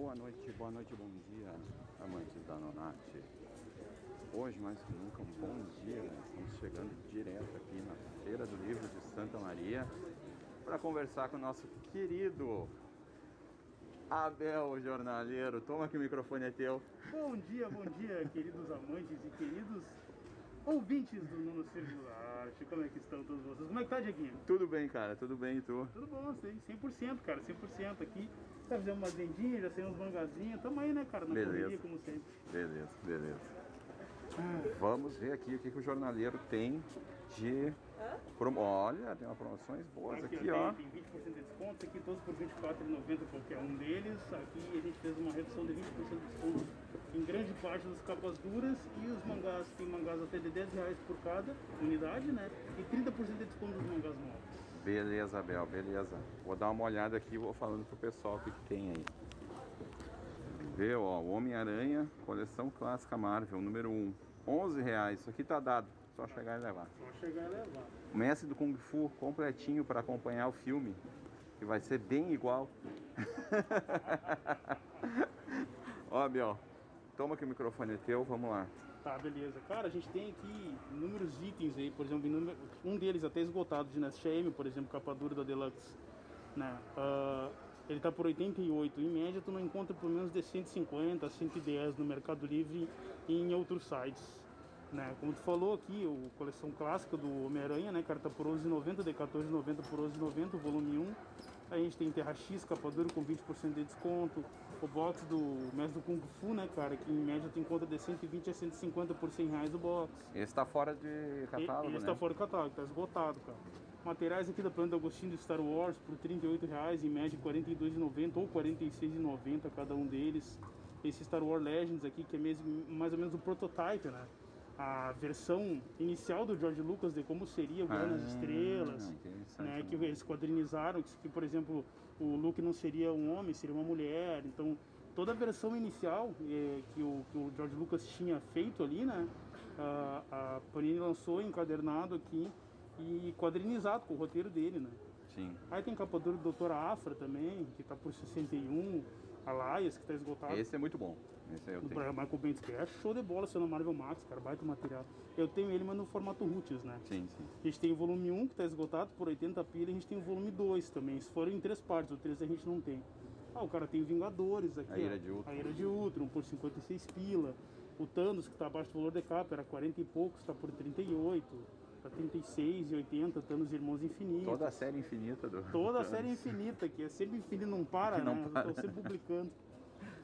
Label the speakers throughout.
Speaker 1: Boa noite, boa noite, bom dia, amantes da Nonate. Hoje, mais que nunca, um bom dia. Estamos chegando direto aqui na Feira do Livro de Santa Maria para conversar com o nosso querido Abel Jornaleiro. Toma que o microfone é teu.
Speaker 2: Bom dia, bom dia, queridos amantes e queridos ouvintes do Nuno Circular. Como é que estão todos vocês? Como é que tá, Dieguinho?
Speaker 1: Tudo bem, cara, tudo bem e tu?
Speaker 2: Tudo bom, sei, 100%, cara, 100% aqui. Tá fazendo umas vendinhas, já saindo uns mangazinhos. Tamo aí, né, cara, na
Speaker 1: Beleza.
Speaker 2: correria, como sempre.
Speaker 1: Beleza, beleza. Vamos ver aqui o que, que o jornaleiro tem de. Promo... Olha, tem umas promoções boas aqui,
Speaker 2: tem,
Speaker 1: ó.
Speaker 2: Tem 20% de desconto, aqui todos por R$ 24,90 qualquer um deles. Aqui a gente fez uma redução de 20% de desconto em grande parte das capas duras e os mangás, tem mangás até de 10 reais por cada unidade, né? E 30% de desconto dos mangás novos.
Speaker 1: Beleza, Abel, beleza. Vou dar uma olhada aqui e vou falando pro pessoal o que, que tem aí. Vê, ó, o Homem-Aranha, coleção clássica Marvel, número 1. 11 reais. Isso aqui tá dado. Só chegar e levar.
Speaker 2: Só chegar e levar.
Speaker 1: O Mestre do Kung Fu completinho para acompanhar o filme. Que vai ser bem igual. ó, Abel, toma que o microfone é teu, vamos lá.
Speaker 2: Tá, beleza. Cara, a gente tem aqui inúmeros itens aí, por exemplo, um deles até esgotado de Dinastia M, por exemplo, capa dura da Deluxe, né? Ah, ele tá por 88. Em média, tu não encontra pelo menos de 150 a 110 no Mercado Livre e em outros sites. Né? Como tu falou aqui, o coleção clássica do Homem-Aranha, né, cara, tá por 11,90, de 14,90 por 11,90, o volume 1. A gente tem Terra X, capa dura com 20% de desconto. O box do Mestre do Kung Fu, né, cara, que em média tem conta de 120 a 150 por 100 reais o box.
Speaker 1: Esse tá fora de catálogo,
Speaker 2: E- Esse
Speaker 1: né?
Speaker 2: tá fora do catálogo, tá esgotado, cara. Materiais aqui da Planta Agostinho do Star Wars por 38 reais, em média R$ 42,90 ou R$ 46,90 cada um deles. Esse Star Wars Legends aqui, que é mesmo, mais ou menos o prototype, né? A versão inicial do George Lucas de como seria o Guerra nas
Speaker 1: Ah,
Speaker 2: Estrelas, né?
Speaker 1: né?
Speaker 2: Que eles quadrinizaram, que, por exemplo, o Luke não seria um homem, seria uma mulher. Então, toda a versão inicial eh, que, o, que o George Lucas tinha feito ali, né? A, a Panini lançou encadernado aqui e quadrinizado com o roteiro dele, né?
Speaker 1: Sim.
Speaker 2: Aí tem capa dura do Dr. Afra também, que tá por 61. A Laias, que tá esgotado.
Speaker 1: Esse é muito bom. Esse aí eu
Speaker 2: Do
Speaker 1: tenho.
Speaker 2: Michael Bendis, que é show de bola sendo Marvel Max, cara, baita material. Eu tenho ele, mas no formato Roots, né?
Speaker 1: Sim, sim.
Speaker 2: A gente tem o volume 1 que está esgotado por 80 pila e a gente tem o volume 2 também. Se for em três partes, o 3 a gente não tem. Ah, o cara tem o Vingadores aqui.
Speaker 1: A Ira
Speaker 2: ó,
Speaker 1: de Ultron.
Speaker 2: A Ira de Ultron por 56 pila. O Thanos, que está abaixo do valor de capa, era 40 e poucos, está por 38. Tá 36 e 80, Thanos Irmãos Infinitos.
Speaker 1: Toda a série infinita do.
Speaker 2: Toda a série infinita, que é sempre infinita, não para,
Speaker 1: Que não
Speaker 2: né?
Speaker 1: para.
Speaker 2: Estão sempre publicando.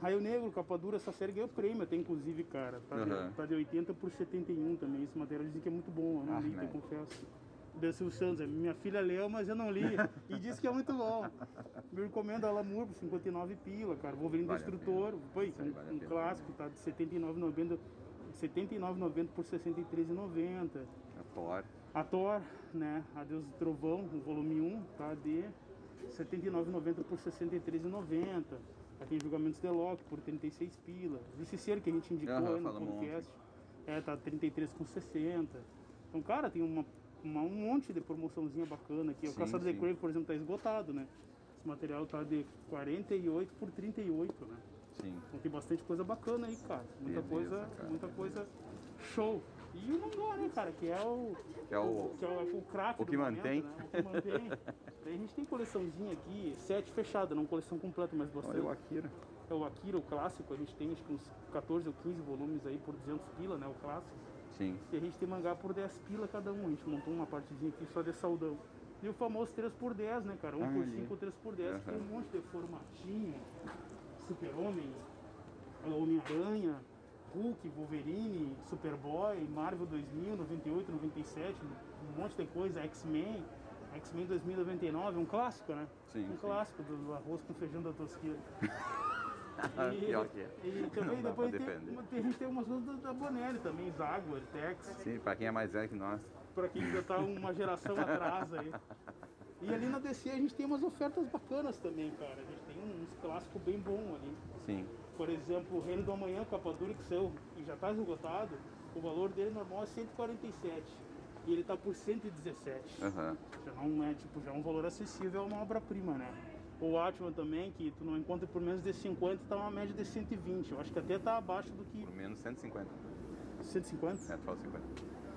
Speaker 2: Raio Negro, capa dura, essa série ganhou prêmio até, inclusive, cara. Tá,
Speaker 1: Aham.
Speaker 2: de, tá de 80 por 71 também. Esse material dizem que é muito bom, eu não
Speaker 1: Ah,
Speaker 2: li,
Speaker 1: né?
Speaker 2: eu confesso. Do Silvio Santos, minha filha leu, mas eu não li. E disse que é muito bom. Me recomendo Alan Moore por 59 pila, cara. Wolverine
Speaker 1: Vale
Speaker 2: Destrutor,
Speaker 1: aí
Speaker 2: um,
Speaker 1: vale
Speaker 2: um clássico, tá de 79,90 79,90 por 63,90.
Speaker 1: A Thor.
Speaker 2: A Thor, né? A Deus do Trovão, o volume 1, tá? De R$ 79,90 por R$ 63,90. Aí tem julgamentos de Loki por 36 pila. Vice-Ser que a gente indicou
Speaker 1: Aham,
Speaker 2: aí no podcast. É, tá 33,60. Então, cara, tem uma, uma- um monte de promoçãozinha bacana aqui. O
Speaker 1: Sim,
Speaker 2: Caçador de. Crave, por exemplo, tá esgotado, né? Esse material tá de 48 por 38, né?
Speaker 1: Sim.
Speaker 2: Então tem bastante coisa bacana aí, cara. Muita
Speaker 1: Beleza,
Speaker 2: coisa,
Speaker 1: cara,
Speaker 2: muita coisa show. E o mangá, né, cara, que é o
Speaker 1: Que é o-
Speaker 2: que é o, o craque
Speaker 1: o
Speaker 2: do
Speaker 1: que
Speaker 2: momento,
Speaker 1: mantém.
Speaker 2: né? O que mantém. Daí a gente tem coleçãozinha aqui, sete fechada, não coleção completa, mas bastante.
Speaker 1: Olha o Akira.
Speaker 2: É o Akira, o clássico, a gente tem acho que uns 14 ou 15 volumes aí por 200 pila, né, o clássico.
Speaker 1: Sim.
Speaker 2: E a gente tem mangá por 10 pila cada um, a gente montou uma partezinha aqui só de saudão. E o famoso 3 por 10 né, cara? 1
Speaker 1: Ah,
Speaker 2: por
Speaker 1: ali.
Speaker 2: 5 ou 3 por 10 que tem um monte de formatinho, Super-Homem, Homem-Aranha, Hulk, Wolverine, Superboy, Marvel 2000, 98, 97, um monte de coisa, X-Men, X-Men 2099, um clássico, né?
Speaker 1: Sim,
Speaker 2: Um
Speaker 1: sim.
Speaker 2: clássico do arroz com feijão da Tosqueira.
Speaker 1: Pior que é.
Speaker 2: E também
Speaker 1: Não
Speaker 2: depois tem, tem- a gente tem umas coisas da, Bonelli também, Jaguar, Tex,
Speaker 1: Sim, pra quem é mais velho que nós.
Speaker 2: pra quem já tá uma geração atrás aí. E ali na DC a gente tem umas ofertas bacanas também, cara. A gente tem uns clássicos bem bons ali.
Speaker 1: Sim.
Speaker 2: Por exemplo, o Reino do Amanhã, capa dura que saiu e já está esgotado, o valor dele normal é 147. E ele está por 117.
Speaker 1: Aham.
Speaker 2: Já não é, tipo, já é um valor acessível a uma obra-prima, né? O Watchman também, que tu não encontra por menos de 50, tá uma média de 120. Eu acho que até tá abaixo do que.
Speaker 1: Por menos 150.
Speaker 2: 150?
Speaker 1: É, tu fala 50.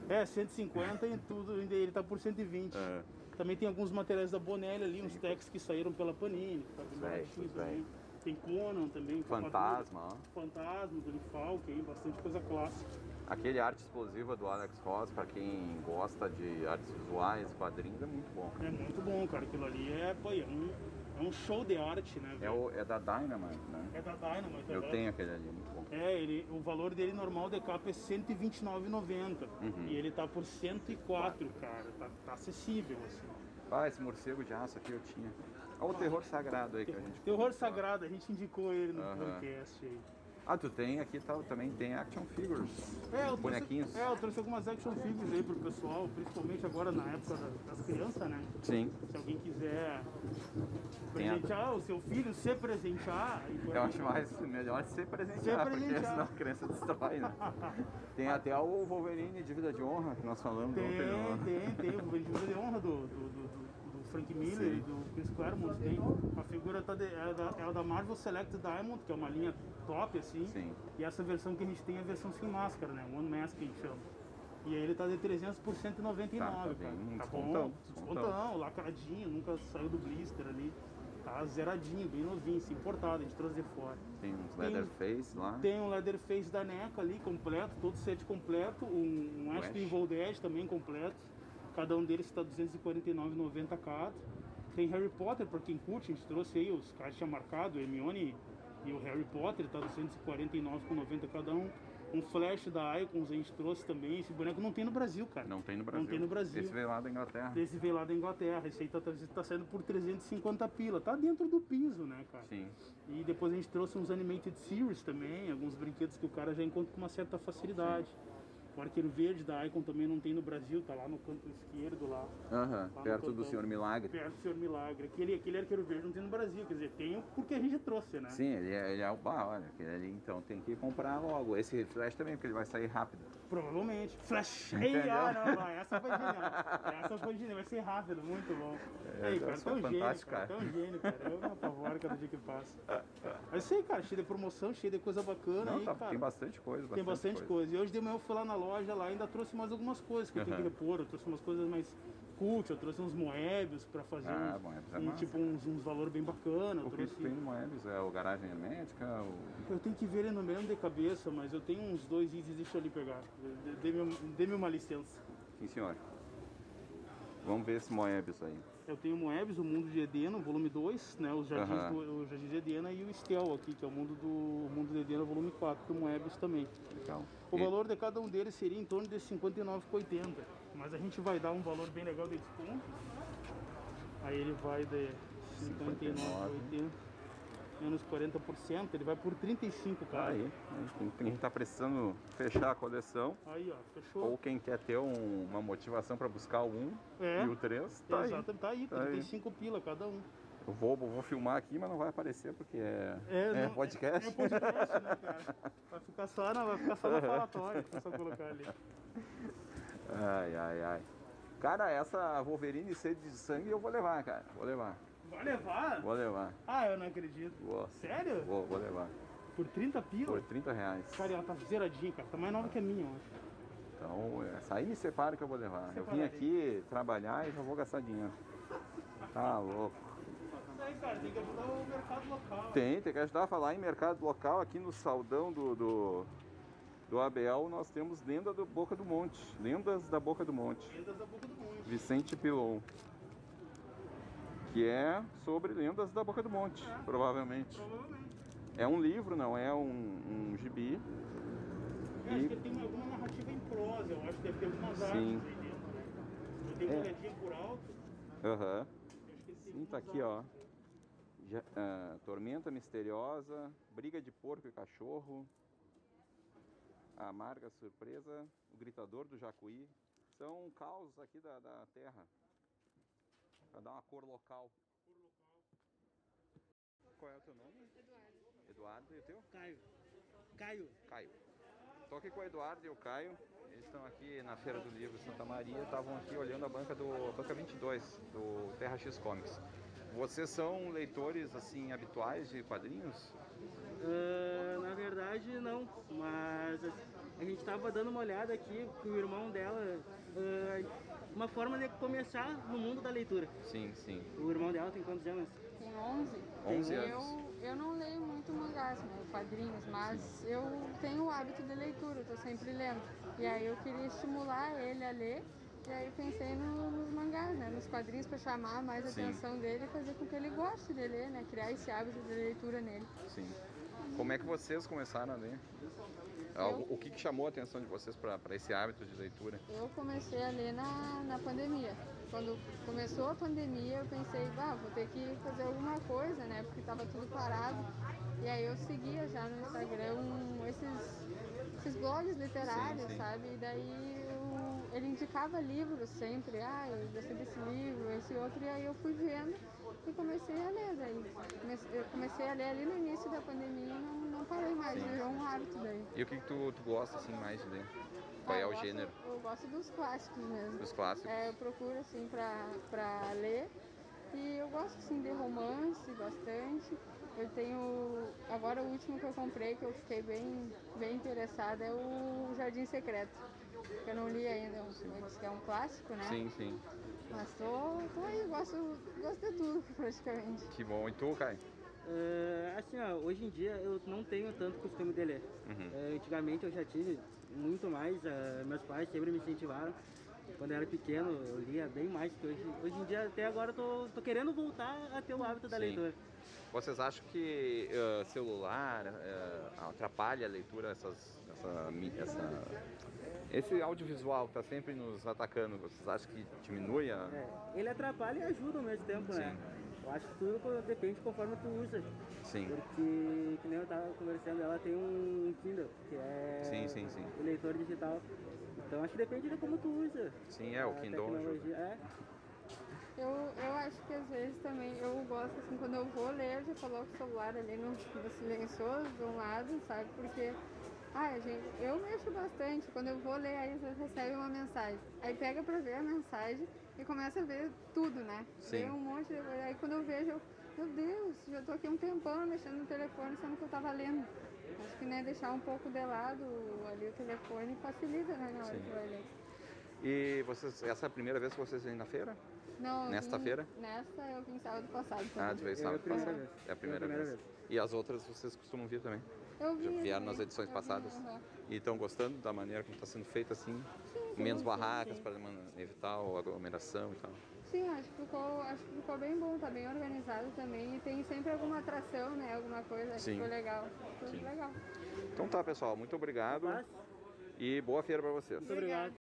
Speaker 2: É, 150 e tudo, ainda ele tá por 120.
Speaker 1: É.
Speaker 2: Também tem alguns materiais da Bonelli ali, uns techs que saíram pela Panini. que tá bem baratinho também. Tem Conan também.
Speaker 1: Fantasma, ó.
Speaker 2: Fantasma, do Falk aí, bastante coisa clássica.
Speaker 1: Aquele arte explosiva do Alex Ross, pra quem gosta de artes visuais, quadrinhos, é muito bom.
Speaker 2: É muito bom, cara. Aquilo ali é, pô, é, um, é um show de arte, né?
Speaker 1: É, o, é da Dynamite, né?
Speaker 2: É da Dynamite.
Speaker 1: Eu
Speaker 2: é.
Speaker 1: tenho aquele ali, muito bom.
Speaker 2: É, ele, o valor dele normal de capa é R$ 129,90.
Speaker 1: Uhum.
Speaker 2: E ele tá por 104, cara. Tá, tá acessível, assim.
Speaker 1: Ah, esse morcego de aço aqui eu tinha. Olha o terror sagrado aí que a gente
Speaker 2: Terror Sagrado, a gente indicou ele no
Speaker 1: Aham.
Speaker 2: podcast aí.
Speaker 1: Ah, tu tem aqui tal, também tem action figures.
Speaker 2: É, eu trouxe,
Speaker 1: Bonequinhos.
Speaker 2: é, eu trouxe algumas action figures aí pro pessoal, principalmente agora na época da- das crianças, né?
Speaker 1: Sim.
Speaker 2: Se alguém quiser
Speaker 1: Tem
Speaker 2: presentear o seu filho, se presentear.
Speaker 1: Eu acho mais melhor ser presentear, porque
Speaker 2: presentear.
Speaker 1: senão a criança destrói, né? Tem até o Wolverine de vida de honra que nós falamos
Speaker 2: Tem,
Speaker 1: ontem. no-
Speaker 2: tem, tem. O Ventura de honra do, do, do, do- do Frank Miller e do Chris Claremont. Tem. A figura tá de- é, da, é da Marvel Select Diamond, que é uma linha top, assim.
Speaker 1: Sim.
Speaker 2: E essa versão que a gente tem é a versão sem máscara, né? One Mask que a gente chama. E aí ele tá de 300 por 199,
Speaker 1: Tá, tá
Speaker 2: cara.
Speaker 1: bem,
Speaker 2: tá
Speaker 1: descontão,
Speaker 2: bom,
Speaker 1: descontão.
Speaker 2: descontão, lacradinho, nunca saiu do blister ali. Tá zeradinho, bem novinho, se importado, a gente trouxe de fora.
Speaker 1: Tem uns Leatherface lá.
Speaker 2: Tem um Leatherface da NECA ali, completo, todo set completo. Um, um Dead também completo. Cada um deles está 249,90 cada. Tem Harry Potter, para quem curte, a gente trouxe aí, os caras tinham marcado, o Hermione e o Harry Potter, tá 249,90 cada um. Um Flash da Icons a gente trouxe também. Esse boneco não tem no Brasil, cara.
Speaker 1: Não tem no Brasil.
Speaker 2: Não tem no Brasil.
Speaker 1: Esse veio lá da Inglaterra.
Speaker 2: Esse veio lá da Inglaterra. Esse aí tá, tá saindo por 350 pila. Tá dentro do piso, né, cara?
Speaker 1: Sim.
Speaker 2: E depois a gente trouxe uns animated series também, alguns brinquedos que o cara já encontra com uma certa facilidade. O arqueiro verde da Icon também não tem no Brasil, tá lá no canto esquerdo lá,
Speaker 1: Aham, perto do. Senhor Milagre.
Speaker 2: perto do Senhor Milagre. Aquele, aquele arqueiro verde não tem no Brasil, quer dizer, tem porque a gente trouxe, né?
Speaker 1: Sim, ele é, ele é o bar, olha, aquele ali, então tem que comprar logo. Esse Flash também, porque ele vai sair rápido.
Speaker 2: Provavelmente. Flash! Ei, ah, não, não, essa foi genial. Essa foi genial, vai ser rápido, muito bom.
Speaker 1: É,
Speaker 2: Ei, cara, tu é um gênio, cara. Tu é
Speaker 1: cara.
Speaker 2: um gênio, cara. Eu me apavoro cada dia que passa. Mas sei, cara, cheio de promoção, cheio de coisa bacana.
Speaker 1: Não,
Speaker 2: aí,
Speaker 1: tá-
Speaker 2: cara.
Speaker 1: tem bastante coisa.
Speaker 2: Tem bastante coisa. E hoje de manhã eu fui lá na loja lá ainda trouxe mais algumas coisas que eu tenho que repor. Eu trouxe umas coisas mais cult, eu trouxe uns Moebius pra fazer
Speaker 1: Ah,
Speaker 2: uns,
Speaker 1: Moebius é
Speaker 2: um, tipo uns, uns valor bem bacana.
Speaker 1: O que
Speaker 2: trouxe...
Speaker 1: tem no Moebius é o Garagem Hermética, o...
Speaker 2: eu tenho que ver ele no mesmo de cabeça, mas eu tenho uns dois itens, deixa eu ali pegar. Dê- Dê-me dê-me uma licença.
Speaker 1: Sim, senhor. Vamos ver esse Moebius aí.
Speaker 2: Eu tenho o Moebius, o Mundo de Edena, volume 2, né? Os Jardins, do, o Jardim de Edena e o Stel aqui, que é o Mundo do o Mundo de Edena, volume 4, do Moebius também.
Speaker 1: Legal.
Speaker 2: O
Speaker 1: E-
Speaker 2: valor de cada um deles seria em torno de R$ 59,80. Mas a gente vai dar um valor bem legal de desconto. Aí ele vai de 59,80 menos 40%, ele vai por 35,
Speaker 1: Tá
Speaker 2: cara.
Speaker 1: aí. Tem- Quem tá precisando fechar a coleção,
Speaker 2: Aí, ó, fechou.
Speaker 1: ou quem quer ter um- uma motivação para buscar o 1
Speaker 2: É.
Speaker 1: e o 3, tá aí.
Speaker 2: Exato, tá aí,
Speaker 1: Tá aí.
Speaker 2: 35 pila cada um.
Speaker 1: Eu vou, vou filmar aqui, mas não vai aparecer porque é, é,
Speaker 2: não-
Speaker 1: podcast.
Speaker 2: É, podcast, né, cara? Vai ficar só, não, vai ficar só no falatório, é só colocar ali.
Speaker 1: Ai, ai, ai. Cara, essa Wolverine sede de sangue eu vou levar, cara. Vou levar.
Speaker 2: Vai levar?
Speaker 1: Vou levar.
Speaker 2: Ah, eu não acredito.
Speaker 1: Vou.
Speaker 2: Sério?
Speaker 1: Vou, vou levar.
Speaker 2: Por 30 pila?
Speaker 1: Por 30 reais.
Speaker 2: Cara, ela tá zeradinha, cara. Tá mais nova que a minha, eu acho.
Speaker 1: Então, essa aí me separa que eu vou levar. Eu vim
Speaker 2: Separarei.
Speaker 1: aqui trabalhar e já vou gastar dinheiro. Tá louco.
Speaker 2: Aí, cara, tem que ajudar o mercado local.
Speaker 1: Tem, tem que ajudar a falar em mercado local. Aqui no Saldão do, do, do Abel nós temos Lenda do Boca do Monte. Lendas da Boca do Monte.
Speaker 2: Vendas da boca do mundo.
Speaker 1: Vicente Pilon. Que é sobre lendas da Boca do Monte, provavelmente.
Speaker 2: Provavelmente.
Speaker 1: É um livro, não é um, um gibi.
Speaker 2: Eu acho
Speaker 1: E-
Speaker 2: que ele tem alguma narrativa em prosa, eu acho que deve ter algumas
Speaker 1: Sim.
Speaker 2: artes aí dentro, né? Eu uma
Speaker 1: É.
Speaker 2: olhadinha por alto,
Speaker 1: Aham.
Speaker 2: acho tem
Speaker 1: Sim, tá aqui, ó.
Speaker 2: artes.
Speaker 1: Ja- ah, Tormenta Misteriosa, Briga de Porco e Cachorro, A Amarga Surpresa, O Gritador do Jacuí. São causos aqui da, da terra. Pra dar uma cor local. Qual é o teu nome? Eduardo. Eduardo, e o teu?
Speaker 2: Caio. Caio.
Speaker 1: Caio. Estou aqui com o Eduardo e o Caio. Eles estão aqui na Feira do Livro Santa Maria. Estavam aqui olhando a banca do a banca 22 do Terra X Comics. Vocês são leitores assim habituais de quadrinhos?
Speaker 3: Uh, na verdade não, mas a gente estava dando uma olhada aqui com o irmão dela, uh, uma forma de começar no mundo da leitura.
Speaker 1: Sim, sim.
Speaker 3: O irmão dela tem quantos anos?
Speaker 4: Tem 11.
Speaker 1: 11
Speaker 4: eu,
Speaker 1: anos.
Speaker 4: Eu não leio muito mangás, né, quadrinhos, mas eu tenho o hábito de leitura, eu tô sempre lendo. E aí eu queria estimular ele a ler e aí eu pensei no, nos mangás, né? Nos quadrinhos para chamar mais a
Speaker 1: Sim.
Speaker 4: atenção dele e fazer com que ele goste de ler, né? Criar esse hábito de leitura nele.
Speaker 1: Sim. Como é que vocês começaram a ler? Algo- O que, que chamou a atenção de vocês para esse hábito de leitura?
Speaker 4: Eu comecei a ler na, na pandemia. Quando começou a pandemia, eu pensei, bah, vou ter que fazer alguma coisa, né? Porque estava tudo parado. E aí eu seguia já no Instagram esses, esses blogs literários,
Speaker 1: Sim, sim.
Speaker 4: sabe? E daí eu- ele indicava livros sempre. Ah, eu gostei desse livro, esse outro. E aí eu fui vendo e comecei a ler. Daí eu comecei a ler ali no início da pandemia e não, não parei mais.
Speaker 1: Sim.
Speaker 4: Virou um hábito daí.
Speaker 1: E o que, que tu, tu gosta assim mais de ler? Qual
Speaker 4: Ah,
Speaker 1: é o
Speaker 4: gosto-
Speaker 1: gênero
Speaker 4: Eu gosto dos clássicos mesmo.
Speaker 1: dos clássicos?
Speaker 4: É, eu procuro assim pra, pra ler e eu gosto assim de romance bastante. Eu tenho. Agora o último que eu comprei, que eu fiquei bem, bem interessada, é o Jardim Secreto. Que eu não li ainda, é um- que é um clássico, né?
Speaker 1: Sim, sim.
Speaker 4: Mas tô, tô aí, gosto, gosto de tudo praticamente.
Speaker 1: Que bom. E tu, Kai?
Speaker 3: Uh, assim, ó, hoje em dia eu não tenho tanto costume de ler.
Speaker 1: Uhum.
Speaker 3: Uh, antigamente eu já tive muito mais, uh, meus pais sempre me incentivaram. Quando eu era pequeno eu lia bem mais que hoje. Hoje em dia até agora eu tô, tô querendo voltar a ter o hábito da
Speaker 1: Sim.
Speaker 3: leitura.
Speaker 1: Vocês acham que eh, celular eh, atrapalha a leitura, essas, essa, essa- esse audiovisual que está sempre nos atacando? Vocês acham que diminui a...
Speaker 3: É, ele atrapalha e ajuda ao mesmo tempo, né? Eu acho que tudo depende conforme tu usa.
Speaker 1: Sim.
Speaker 3: Porque, que nem eu tava conversando, ela tem um Kindle, que é
Speaker 1: Sim, sim, sim.
Speaker 3: o leitor digital. Então acho que depende de como tu usa.
Speaker 1: Sim, é, o Kindle.
Speaker 3: É,
Speaker 4: Eu, eu acho que às vezes também eu gosto, assim, quando eu vou ler, eu já coloco o celular ali no, no silencioso de um lado, sabe? Porque, ai, gente, eu mexo bastante. Quando eu vou ler, aí às vezes recebe uma mensagem. Aí pega pra ver a mensagem e começa a ver tudo, né?
Speaker 1: Sim.
Speaker 4: Vê um monte de coisa. Aí quando eu vejo, eu, meu Deus, já tô aqui um tempão mexendo no telefone, sendo que eu tava lendo. Acho que, né, deixar um pouco de lado ali o telefone facilita, né, na hora
Speaker 1: Sim.
Speaker 4: que vai ler.
Speaker 1: E vocês, essa é a primeira vez que vocês vêm na feira?
Speaker 4: Não,
Speaker 1: Nesta
Speaker 4: vim-
Speaker 1: feira?
Speaker 4: Nesta eu vim sábado passado.
Speaker 1: Ah,
Speaker 4: também.
Speaker 1: tu veio
Speaker 3: É a
Speaker 1: sábado
Speaker 3: primeira
Speaker 1: passado. É a primeira,
Speaker 3: É a primeira
Speaker 1: vez.
Speaker 3: vez.
Speaker 1: E as outras vocês costumam vir também? Já
Speaker 4: vi,
Speaker 1: vieram nas edições passadas? E estão gostando da maneira como está sendo feito assim?
Speaker 4: sim,
Speaker 1: Menos barracas para evitar a aglomeração e tal.
Speaker 4: Sim, acho que, ficou, acho que ficou bem bom, tá bem organizado também. E tem sempre alguma atração, né? Alguma coisa, acho
Speaker 1: Sim.
Speaker 4: que ficou legal. Ficou
Speaker 1: Sim.
Speaker 4: legal.
Speaker 1: Então tá, pessoal. Muito obrigado. E boa feira para vocês.
Speaker 3: muito obrigado.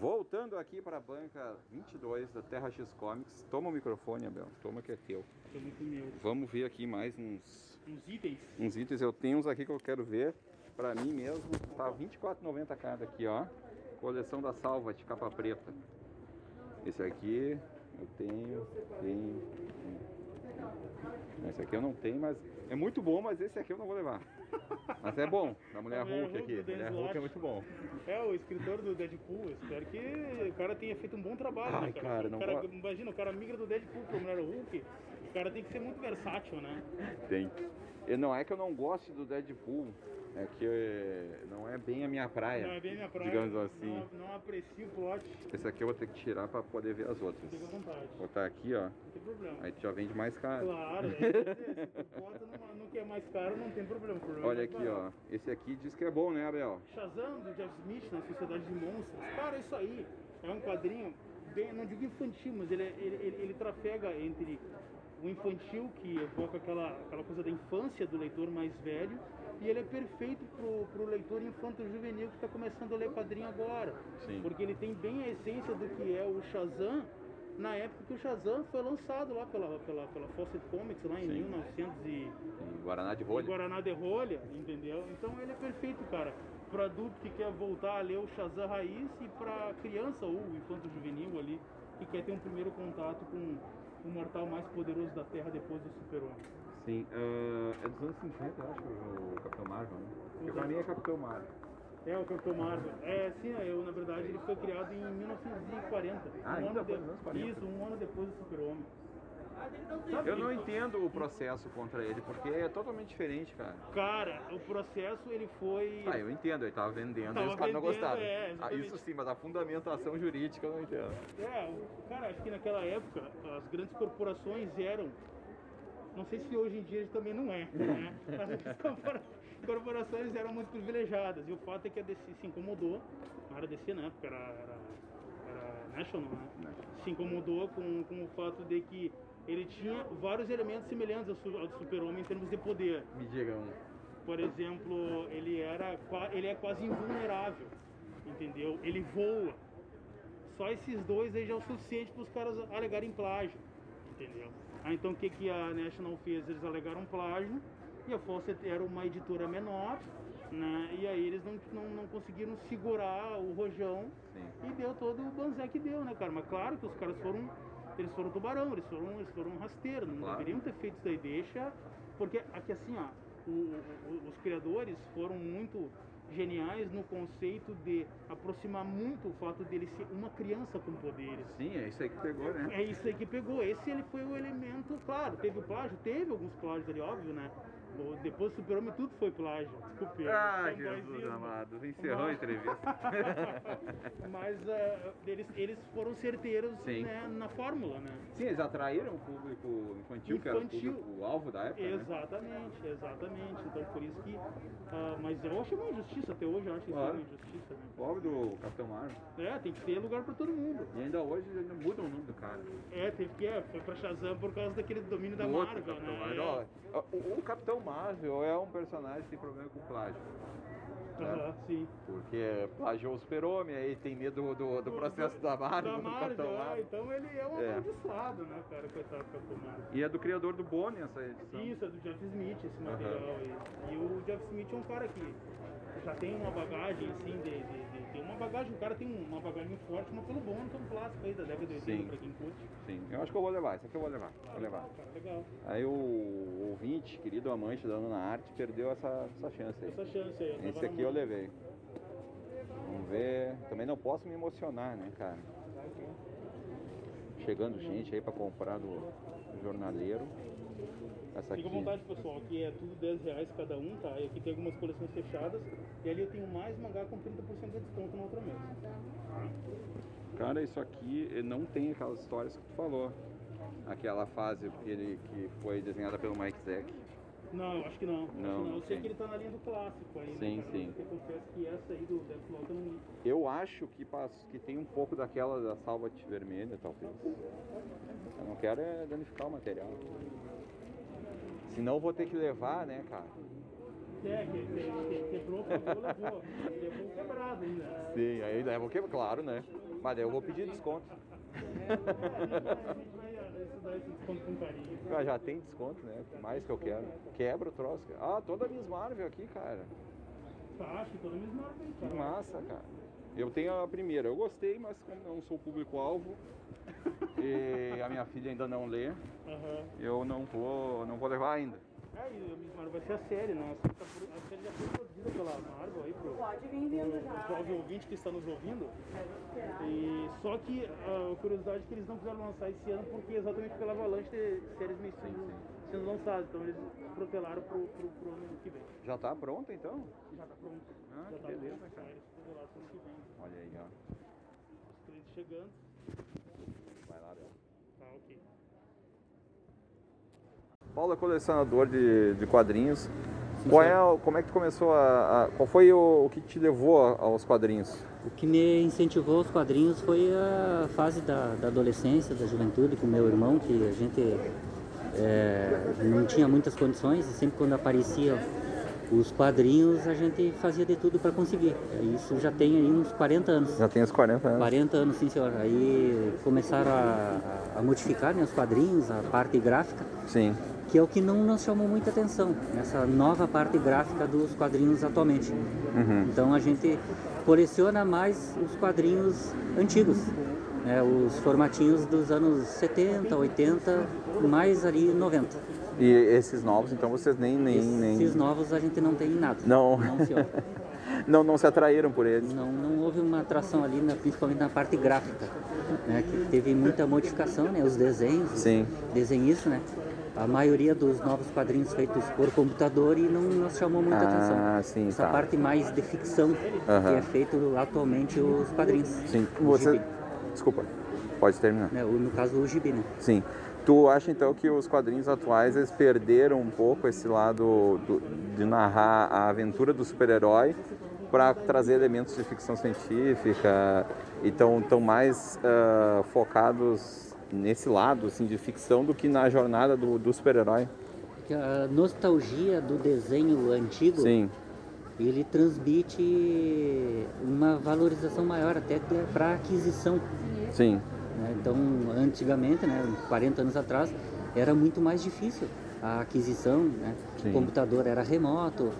Speaker 1: Voltando aqui para a banca 22 da Terra X Comics. Toma o microfone, Abel. Toma que é teu.
Speaker 2: Tô muito meu.
Speaker 1: Vamos ver aqui mais uns,
Speaker 2: Uns itens.
Speaker 1: uns itens. Eu tenho uns aqui que eu quero ver para mim mesmo. Tá R$ 24,90 cada aqui, ó. Coleção da Salva de capa preta. Esse aqui eu tenho, tenho. tenho. Esse aqui eu não tenho, mas é muito bom, mas esse aqui eu não vou levar. Mas é bom, da Mulher
Speaker 2: Mulher
Speaker 1: Hulk
Speaker 2: Hulk,
Speaker 1: aqui. Mulher Hulk é muito bom.
Speaker 2: É, o escritor do Deadpool. Espero que o cara tenha feito um bom trabalho,
Speaker 1: Ai,
Speaker 2: né, cara?
Speaker 1: cara,
Speaker 2: O
Speaker 1: não
Speaker 2: cara-
Speaker 1: go-
Speaker 2: Imagina, o cara migra do Deadpool pro Mulher Hulk. O cara tem que ser muito versátil, né?
Speaker 1: Tem. Não é que eu não goste do Deadpool, é que eh, não é bem a minha praia.
Speaker 2: Não é bem minha praia.
Speaker 1: Digamos assim.
Speaker 2: Não, não aprecio o plot.
Speaker 1: Esse aqui eu vou ter que tirar para poder ver as outras.
Speaker 2: Fica à vontade.
Speaker 1: Vou botar aqui, ó.
Speaker 2: Não tem problema.
Speaker 1: Aí tu já vende mais caro.
Speaker 2: Claro, é, se tu bota numa- no que é mais caro, não tem problema. Problema
Speaker 1: Olha
Speaker 2: é
Speaker 1: aqui,
Speaker 2: mais
Speaker 1: ó.
Speaker 2: barato.
Speaker 1: Esse aqui diz que é bom, né, Abel?
Speaker 2: Shazam do Jeff Smith na Sociedade de Monstros. Cara, isso aí é um quadrinho, bem, não digo infantil, mas ele, é- ele, ele, ele trafega entre o infantil, que evoca aquela, aquela coisa da infância do leitor mais velho, e ele é perfeito pro, pro leitor infanto-juvenil que está começando a ler quadrinho agora.
Speaker 1: Sim.
Speaker 2: Porque ele tem bem a essência do que é o Shazam, na época que o Shazam foi lançado lá pela, pela, pela Fawcett Comics, lá em
Speaker 1: Sim.
Speaker 2: 1900 e...
Speaker 1: Em Guaraná de
Speaker 2: O
Speaker 1: rolha.
Speaker 2: Guaraná de rolha, entendeu? Então ele é perfeito, cara. Para adulto que quer voltar a ler o Shazam Raiz e para criança ou infanto juvenil ali que quer ter um primeiro contato com o mortal mais poderoso da Terra depois do Super-Homem.
Speaker 1: Sim, ah, é dos anos 50, eu acho, o Capitão Marvel, né? Porque pra mim é Capitão Marvel.
Speaker 2: É o Capitão Marvel. É, sim, eu, na verdade ele foi criado em 1940.
Speaker 1: Ah,
Speaker 2: um
Speaker 1: ainda
Speaker 2: ano de-
Speaker 1: nos anos 40.
Speaker 2: Isso, um ano depois do Super-Homem.
Speaker 1: Eu não entendo o processo contra ele, porque é totalmente diferente, cara.
Speaker 2: Cara, o processo ele foi.
Speaker 1: Ah, eu entendo, ele tava vendendo
Speaker 2: Tava
Speaker 1: e os caras não gostaram.
Speaker 2: é,
Speaker 1: ah, isso sim, mas a fundamentação jurídica eu não entendo.
Speaker 2: É, o- cara, acho que naquela época as grandes corporações eram. Não sei se hoje em dia também não é, né? Mas as corpora- corporações eram muito privilegiadas. E o fato é que a DC se incomodou, não era DC na época, era, era, era National, né? Se incomodou com, com o fato de que ele tinha vários elementos semelhantes ao, ao do super-homem em termos de poder.
Speaker 1: Me diga um.
Speaker 2: Por exemplo, ele, era, ele é quase invulnerável, entendeu? Ele voa. Só esses dois aí já é o suficiente para os caras alegarem plágio, entendeu? Ah, então o que, que a National fez? Eles alegaram plágio e a Fawcett era uma editora menor, né? E aí eles não, não, não conseguiram segurar o rojão
Speaker 1: Sim.
Speaker 2: e deu todo o banzé que deu, né, cara? Mas claro que os caras foram. Eles foram tubarão, eles foram, eles foram rasteiro, não
Speaker 1: Claro.
Speaker 2: deveriam ter feito isso daí, deixa. Porque aqui assim, ó, o- o- os criadores foram muito geniais no conceito de aproximar muito o fato dele ser uma criança com poderes.
Speaker 1: Sim, é isso aí que pegou, né?
Speaker 2: É isso aí que pegou. Esse ele foi o elemento, claro, teve o plágio, teve alguns plágios ali, óbvio, né? Depois do Super-Homem tudo foi plágio. Desculpe.
Speaker 1: Ah. Jesus amado. Encerrou a entrevista.
Speaker 2: Mas ah, eles, eles foram certeiros né, na fórmula, né?
Speaker 1: Sim, eles atraíram o público infantil, que era o
Speaker 2: Infantil.
Speaker 1: público alvo da época, né?
Speaker 2: Exatamente, exatamente. Então por isso que. ah, mas eu acho uma injustiça até hoje, eu acho isso
Speaker 1: Claro.
Speaker 2: uma injustiça, né?
Speaker 1: Pobre do Capitão Marvel.
Speaker 2: É, tem que ter lugar pra todo mundo.
Speaker 1: E ainda hoje ainda mudam o nome do cara.
Speaker 2: É, teve que é, foi pra Shazam por causa daquele domínio da
Speaker 1: Do outro
Speaker 2: Marvel, né?
Speaker 1: Marvel. Ó, O, o Capitão Marvel é um personagem que tem problema com plágio.
Speaker 2: É, aham, sim.
Speaker 1: Porque plagiou o super-homem, aí tem medo do, do processo da Marvel,
Speaker 2: Da Marvel, é, então ele é um
Speaker 1: É.
Speaker 2: amaldiçoado, né, cara, coitado do Capitão Marvel.
Speaker 1: E é do criador do Bonnie essa edição.
Speaker 2: Isso, é do Jeff Smith esse material aí. E o Jeff Smith é um cara que já tem uma bagagem, assim, de, de, de- tem uma bagagem, o cara tem uma bagagem muito forte, mas pelo bom, é um clássico aí da década de 80
Speaker 1: Sim.
Speaker 2: pra quem curte.
Speaker 1: Sim, eu acho que eu vou levar, esse aqui eu vou levar. Vou levar.
Speaker 2: Cara, legal.
Speaker 1: Aí o ouvinte, querido amante da Ana Arte, perdeu essa, essa chance aí.
Speaker 2: Essa chance aí.
Speaker 1: Esse aqui eu levei. Vamos ver. Também não posso me emocionar, né, cara? Chegando gente aí pra comprar do jornaleiro. Essa.
Speaker 2: Fica à vontade, pessoal. Aqui é tudo 10 reais cada um, tá? E aqui tem algumas coleções fechadas. E ali eu tenho mais mangá com 30% de desconto na outra mesa.
Speaker 1: Cara, isso aqui eh, não tem aquelas histórias que tu falou. Aquela fase que, ele, que foi desenhada pelo Mike Zeck.
Speaker 2: Não, eu acho que não. Acho que
Speaker 1: Não,
Speaker 2: Eu sei
Speaker 1: sim.
Speaker 2: que ele tá na linha do clássico aí.
Speaker 1: Sim,
Speaker 2: cara?
Speaker 1: sim.
Speaker 2: Eu confesso que essa aí do Deathlock eu não li.
Speaker 1: Eu acho que, que tem um pouco daquela da Salvat Vermelha, talvez. Eu não quero é danificar o material. Senão eu vou ter que levar, né, cara?
Speaker 2: É, que, que, que, quebrou, quebrou, levou. Levou quebrado ainda.
Speaker 1: Sim, aí leva o que? Claro, né? Mas daí eu vou pedir desconto.
Speaker 2: A gente vai estudar esse desconto com carinho.
Speaker 1: Ah, já tem desconto, né? Mais que eu quero. Quebra o troço. cara. Ah, toda a Miss Marvel aqui, cara.
Speaker 2: Tá, acho que toda mesma marca aí,
Speaker 1: Que
Speaker 2: cara.
Speaker 1: massa, cara. Eu tenho a primeira. Eu gostei, mas como não sou público-alvo e a minha filha ainda não lê,
Speaker 2: Aham.
Speaker 1: eu não vou, não vou levar ainda.
Speaker 2: É, e Marvel vai ser a série, né? A série, tá a série já foi produzida pela Marvel aí pro,
Speaker 5: Pode vir vindo já.
Speaker 2: jovem ouvinte que está nos ouvindo. E só que a curiosidade é que eles não quiseram lançar esse ano porque exatamente pela avalanche de séries mainstream sendo lançadas. Então eles protelaram pro, pro, pro ano que vem.
Speaker 1: Já tá pronta então?
Speaker 2: Já tá pronto.
Speaker 1: Ah,
Speaker 2: Já
Speaker 1: que
Speaker 2: tá
Speaker 1: beleza,
Speaker 2: pronto.
Speaker 1: cara. Olha aí, ó.
Speaker 2: Os clientes chegando.
Speaker 1: Vai lá, Bel.
Speaker 2: Tá, ok.
Speaker 1: Paulo é colecionador de, de quadrinhos. Qual é, como é que tu começou a, a- Qual foi o, o que te levou aos quadrinhos?
Speaker 6: O que me incentivou aos quadrinhos foi a fase da, da adolescência, da juventude com meu irmão, que a gente é, não tinha muitas condições e sempre quando aparecia os quadrinhos a gente fazia de tudo para conseguir. Isso já tem aí uns 40 anos.
Speaker 1: Já tem uns 40 anos.
Speaker 6: 40 anos, sim senhor. Aí começaram a, a modificar né, os quadrinhos, a parte gráfica,
Speaker 1: Sim.
Speaker 6: que é o que não nos chamou muita atenção, essa nova parte gráfica dos quadrinhos atualmente.
Speaker 1: Uhum.
Speaker 6: Então a gente coleciona mais os quadrinhos antigos, né, os formatinhos dos anos 70, 80, mais ali 90.
Speaker 1: E esses novos, então vocês nem. nem, nem...
Speaker 6: Esses novos a gente não tem nada.
Speaker 1: Não.
Speaker 6: Não, senhor.
Speaker 1: não, não se atraíram por eles.
Speaker 6: Não, não houve uma atração ali, na, principalmente na parte gráfica, né? Que teve muita modificação, né? Os desenhos,
Speaker 1: Sim.
Speaker 6: desenhistas, né? A maioria dos novos quadrinhos feitos por computador e não nos chamou muita
Speaker 1: Ah,
Speaker 6: atenção.
Speaker 1: sim,
Speaker 6: Essa
Speaker 1: tá.
Speaker 6: parte mais de ficção que é feito atualmente os quadrinhos.
Speaker 1: Sim. Você. Desculpa. Pode terminar.
Speaker 6: né? No caso, o gibi, né?
Speaker 1: Sim. Tu acha então que os quadrinhos atuais eles perderam um pouco esse lado do- de narrar a aventura do super-herói para trazer elementos de ficção científica e estão tão mais ah, focados nesse lado assim, de ficção do que na jornada do, do super-herói?
Speaker 6: A nostalgia do desenho antigo,
Speaker 1: Sim,
Speaker 6: ele transmite uma valorização maior até para aquisição.
Speaker 1: sim,
Speaker 6: né? Então, antigamente, né, 40 anos atrás, era muito mais difícil a aquisição, né? O computador era remoto,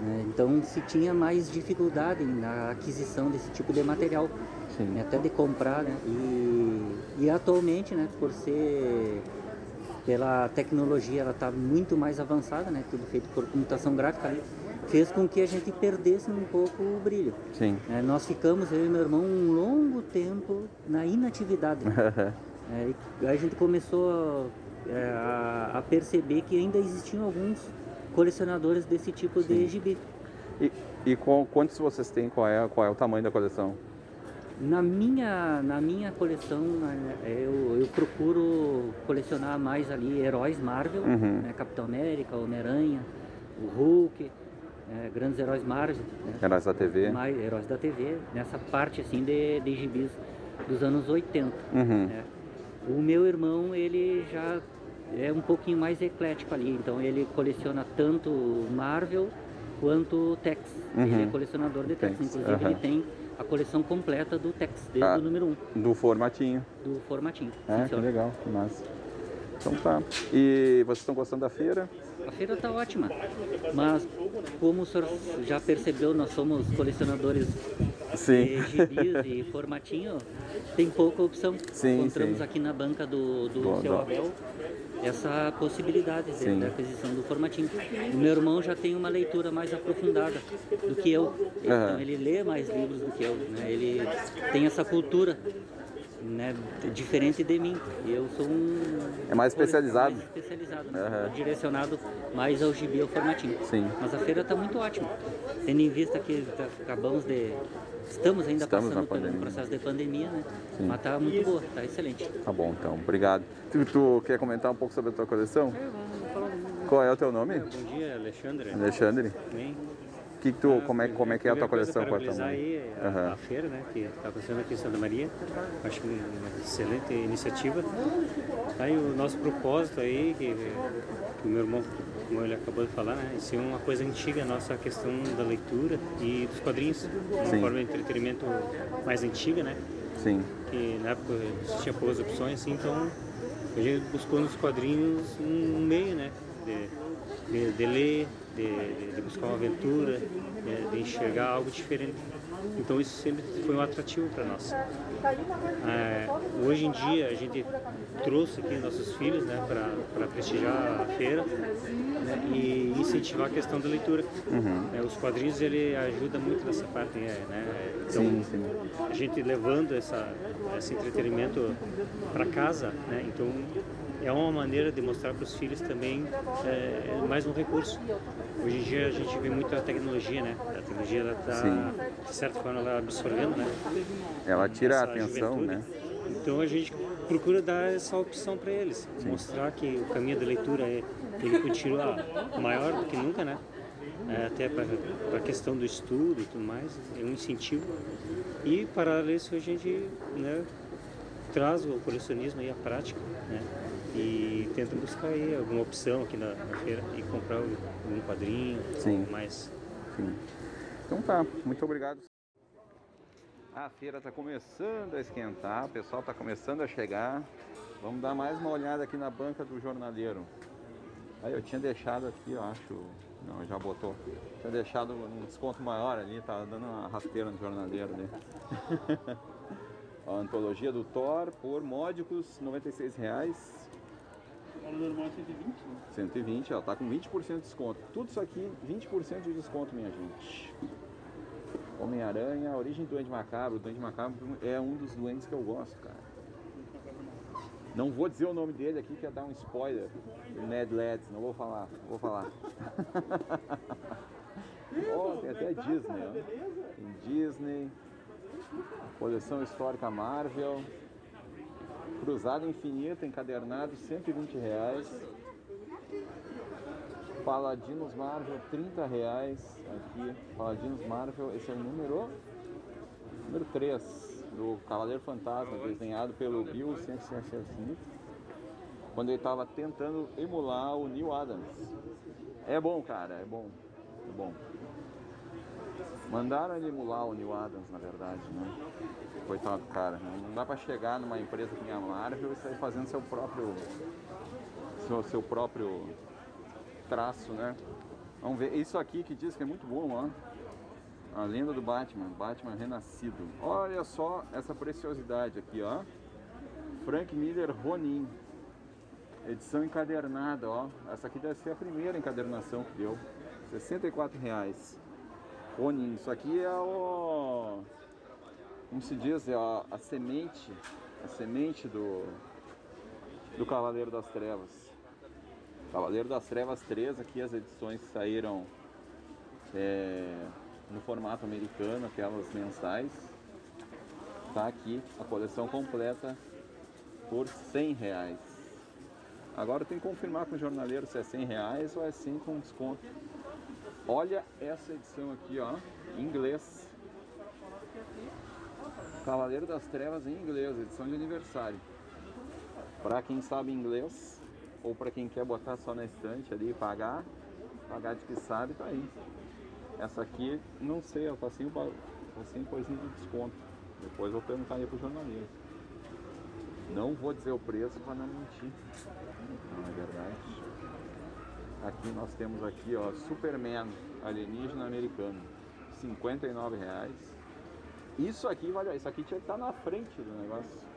Speaker 6: né? então se tinha mais dificuldade na aquisição desse tipo de material, né? até de comprar, né? E, e atualmente, né, por ser pela tecnologia, ela está muito mais avançada, né? Tudo feito por computação gráfica ali, fez com que a gente perdesse um pouco o brilho.
Speaker 1: Sim.
Speaker 6: É, nós ficamos, eu e meu irmão, um longo tempo na inatividade. É, a gente começou é, a, a perceber que ainda existiam alguns colecionadores desse tipo de gibi.
Speaker 1: e e qual- quantos vocês têm? Qual é, qual é o tamanho da coleção?
Speaker 6: Na minha, na minha coleção, né, eu, eu procuro colecionar mais ali heróis Marvel,
Speaker 1: Uhum.
Speaker 6: né, Capitão América, Homem-Aranha, o Hulk, é, grandes heróis Marvel, né,
Speaker 1: Heróis da TV?
Speaker 6: mais heróis da TV, nessa parte assim de, de gibis dos anos 80.
Speaker 1: Uhum.
Speaker 6: né. O meu irmão, ele já é um pouquinho mais eclético ali, então ele coleciona tanto Marvel quanto Tex. Ele é
Speaker 1: Uhum.
Speaker 6: colecionador de Tex,
Speaker 1: Tex,
Speaker 6: inclusive
Speaker 1: aham.
Speaker 6: ele tem a coleção completa do Tex, desde
Speaker 1: Ah.
Speaker 6: o número 1,
Speaker 1: Do formatinho.
Speaker 6: do formatinho.
Speaker 1: É,
Speaker 6: Sim,
Speaker 1: que legal, que massa. Então tá. E vocês estão gostando da feira?
Speaker 6: A feira tá ótima, mas como o senhor já percebeu, nós somos colecionadores
Speaker 1: Sim.
Speaker 6: de gibis e formatinho, tem pouca opção.
Speaker 1: Sim,
Speaker 6: Encontramos
Speaker 1: sim.
Speaker 6: aqui na banca do, do
Speaker 1: Do-
Speaker 6: seu Abel essa possibilidade de- da aquisição do formatinho. O meu irmão já tem uma leitura mais aprofundada do que eu, então
Speaker 1: Aham.
Speaker 6: ele lê mais livros do que eu, né? ele tem essa cultura né, diferente de mim. Eu sou um
Speaker 1: É mais especializado.
Speaker 6: mais especializado, né?
Speaker 1: Aham.
Speaker 6: direcionado mais ao gibi, ao formatinho.
Speaker 1: Sim.
Speaker 6: Mas a feira está muito ótima, tendo em vista que tá- acabamos de estamos ainda
Speaker 1: Estamos
Speaker 6: passando por um
Speaker 1: pandemia.
Speaker 6: processo de pandemia, né?
Speaker 1: Sim.
Speaker 6: Mas tá muito boa, tá excelente.
Speaker 1: Tá bom, então. Obrigado. Tu, tu quer comentar um pouco sobre a tua coleção? Qual é o teu nome?
Speaker 5: Bom dia, Alexandre.
Speaker 1: Alexandre.
Speaker 5: Bem,
Speaker 1: Que tu, como, é, como é que é a tua coleção? nome?
Speaker 5: aí a,
Speaker 1: Aham.
Speaker 5: a feira, né, que está acontecendo aqui em Santa Maria. Acho que uma excelente iniciativa. Aí o nosso propósito aí, que, que o meu irmão, como ele acabou de falar, né, isso é uma coisa antiga, a nossa questão da leitura e dos quadrinhos, uma
Speaker 1: Sim.
Speaker 5: forma de entretenimento mais antiga, né?
Speaker 1: Sim.
Speaker 5: que na época existia poucas opções, assim, então a gente buscou nos quadrinhos um meio, né, de, de, de ler, de, de- buscar uma aventura, de, de enxergar algo diferente. Então isso sempre foi um atrativo para nós. É, hoje em dia a gente trouxe aqui nossos filhos, né, para prestigiar a feira né, e incentivar a questão da leitura. É, os quadrinhos ele ajuda muito nessa parte, é, né? Então,
Speaker 1: Sim, sim.
Speaker 5: a gente levando essa, esse entretenimento para casa, né? Então é uma maneira de mostrar para os filhos também é, mais um recurso. Hoje em dia a gente vê muito a tecnologia, né? A tecnologia ela está
Speaker 1: Sim.
Speaker 5: de certa forma ela absorvendo, né?
Speaker 1: Ela tira a atenção,
Speaker 5: juventude.
Speaker 1: né?
Speaker 5: Então a gente procura dar essa opção para eles, mostrar que o caminho da leitura é, ele continua maior do que nunca, né? É, até para a questão do estudo e tudo mais, é um incentivo. E paralelo a isso a gente né, traz o colecionismo aí à prática, né? E tenta buscar aí alguma opção aqui na, na feira e comprar algum quadrinho,
Speaker 1: Sim.
Speaker 5: mais
Speaker 1: Sim. Então tá, muito obrigado. A feira está começando a esquentar, o pessoal está começando a chegar. Vamos dar mais uma olhada aqui na banca do jornaleiro. Aí eu tinha deixado aqui, eu acho. Não, já botou. Tinha deixado um desconto maior ali, tava dando uma rasteira no jornaleiro ali. a antologia do Thor por módicos 96 reais.
Speaker 2: O valor normal é 120, né?
Speaker 1: 120, ela tá com 20% de desconto. Tudo isso aqui, 20% de desconto, minha gente. Homem-Aranha, Origem do Duende Macabro. O Duende Macabro é um dos duendes que eu gosto, cara. Não vou dizer o nome dele aqui, que ia dar um spoiler. O Ned Leeds, não vou falar, não vou falar. oh, tem até Disney, ó. Tem Disney, coleção histórica Marvel, Cruzada Infinita, encadernado, 120 reais. Paladinos Marvel, 30 reais. Aqui, Paladinos Marvel, esse é o número, número 3 do Cavaleiro Fantasma, desenhado pelo Bill Smith, quando ele estava tentando emular o Neil Adams. É bom, cara, é bom, é bom. Mandaram ele emular o Neil Adams, na verdade, né? Coitado do cara. Né? Não dá pra chegar numa empresa que nem a Marvel e sair fazendo seu próprio. Seu, seu próprio traço, né? Vamos ver. Isso aqui que diz que é muito bom, ó. A lenda do Batman, Batman renascido. Olha só essa preciosidade aqui, ó. Frank Miller Ronin. Edição encadernada, ó. Essa aqui deve ser a primeira encadernação que deu. 64 reais. Ronin. Isso aqui é o. Como se diz? É a, a semente. A semente do. Do Cavaleiro das Trevas. Cavaleiro das Trevas 3, aqui as edições saíram. É, no formato americano, aquelas mensais. Tá aqui a coleção completa por 100 reais. Agora tem que confirmar com o jornaleiro se é 100 reais ou é 100 com desconto. Olha essa edição aqui, ó, em inglês. Cavaleiro das Trevas em inglês, edição de aniversário. Para quem sabe inglês ou para quem quer botar só na estante ali e pagar, pagar de que sabe, tá aí. Essa aqui, não sei, eu passei um, passei coisinha de desconto. Depois eu perguntaria pro jornalista. Não vou dizer o preço para não mentir. Não é verdade. Aqui nós temos aqui, ó, Superman alienígena americano, 59 reais. Isso aqui, vale, isso aqui tinha que estar na frente do negócio.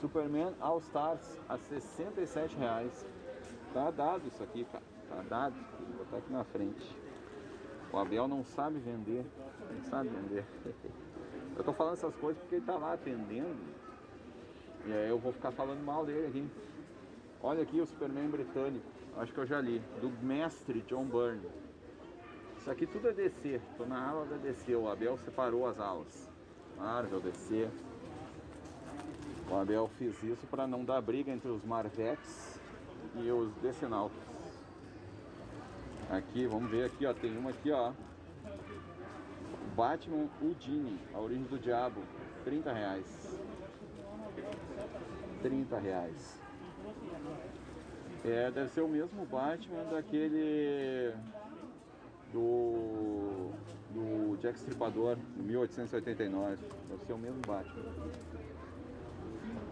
Speaker 1: Superman All Stars a 67 reais. Tá dado isso aqui, cara. Tá dado. Vou botar aqui na frente. O Abel não sabe vender, não sabe vender. Eu tô falando essas coisas porque ele tá lá atendendo. E aí eu vou ficar falando mal dele aqui. Olha aqui o Superman britânico, acho que eu já li, do mestre John Byrne. Isso aqui tudo é DC, tô na aula da DC, o Abel separou as aulas. Marvel, DC. O Abel fez isso para não dar briga entre os Marvex e os Decenautas. Aqui, vamos ver aqui, ó. Tem uma aqui, ó. Batman Udine, a origem do diabo. 30 reais. 30 reais. É, deve ser o mesmo Batman daquele do do Jack Stripador, de 1889. Deve ser o mesmo Batman.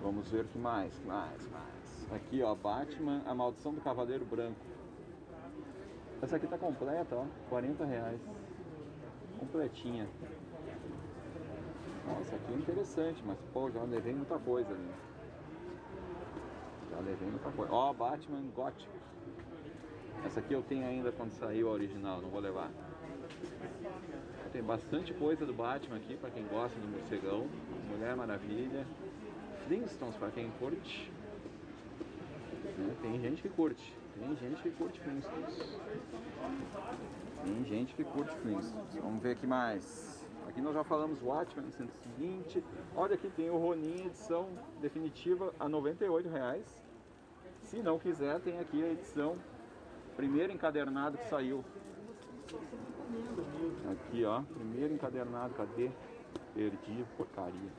Speaker 1: Vamos ver que mais, mais, mais. Aqui, ó, Batman, a maldição do Cavaleiro Branco. Essa aqui tá completa, ó, 40 reais. Completinha. Nossa, aqui é interessante, mas pô, já levei muita coisa ali. Já levei muita coisa. Ó, Batman Gótico. Essa aqui eu tenho ainda quando saiu a original, não vou levar. Tem bastante coisa do Batman aqui para quem gosta do morcegão. Mulher Maravilha. Flintstones para quem curte. Né? Tem gente que curte. Tem gente que curte Flintstones. Tem gente que curte Flintstones. Vamos ver aqui mais. Aqui nós já falamos Watchmen 120. Olha aqui tem o Ronin edição definitiva a R$ reais. Se não quiser, tem aqui a edição primeiro encadernado que saiu. Aqui ó, primeiro encadernado, cadê? Perdi, porcaria.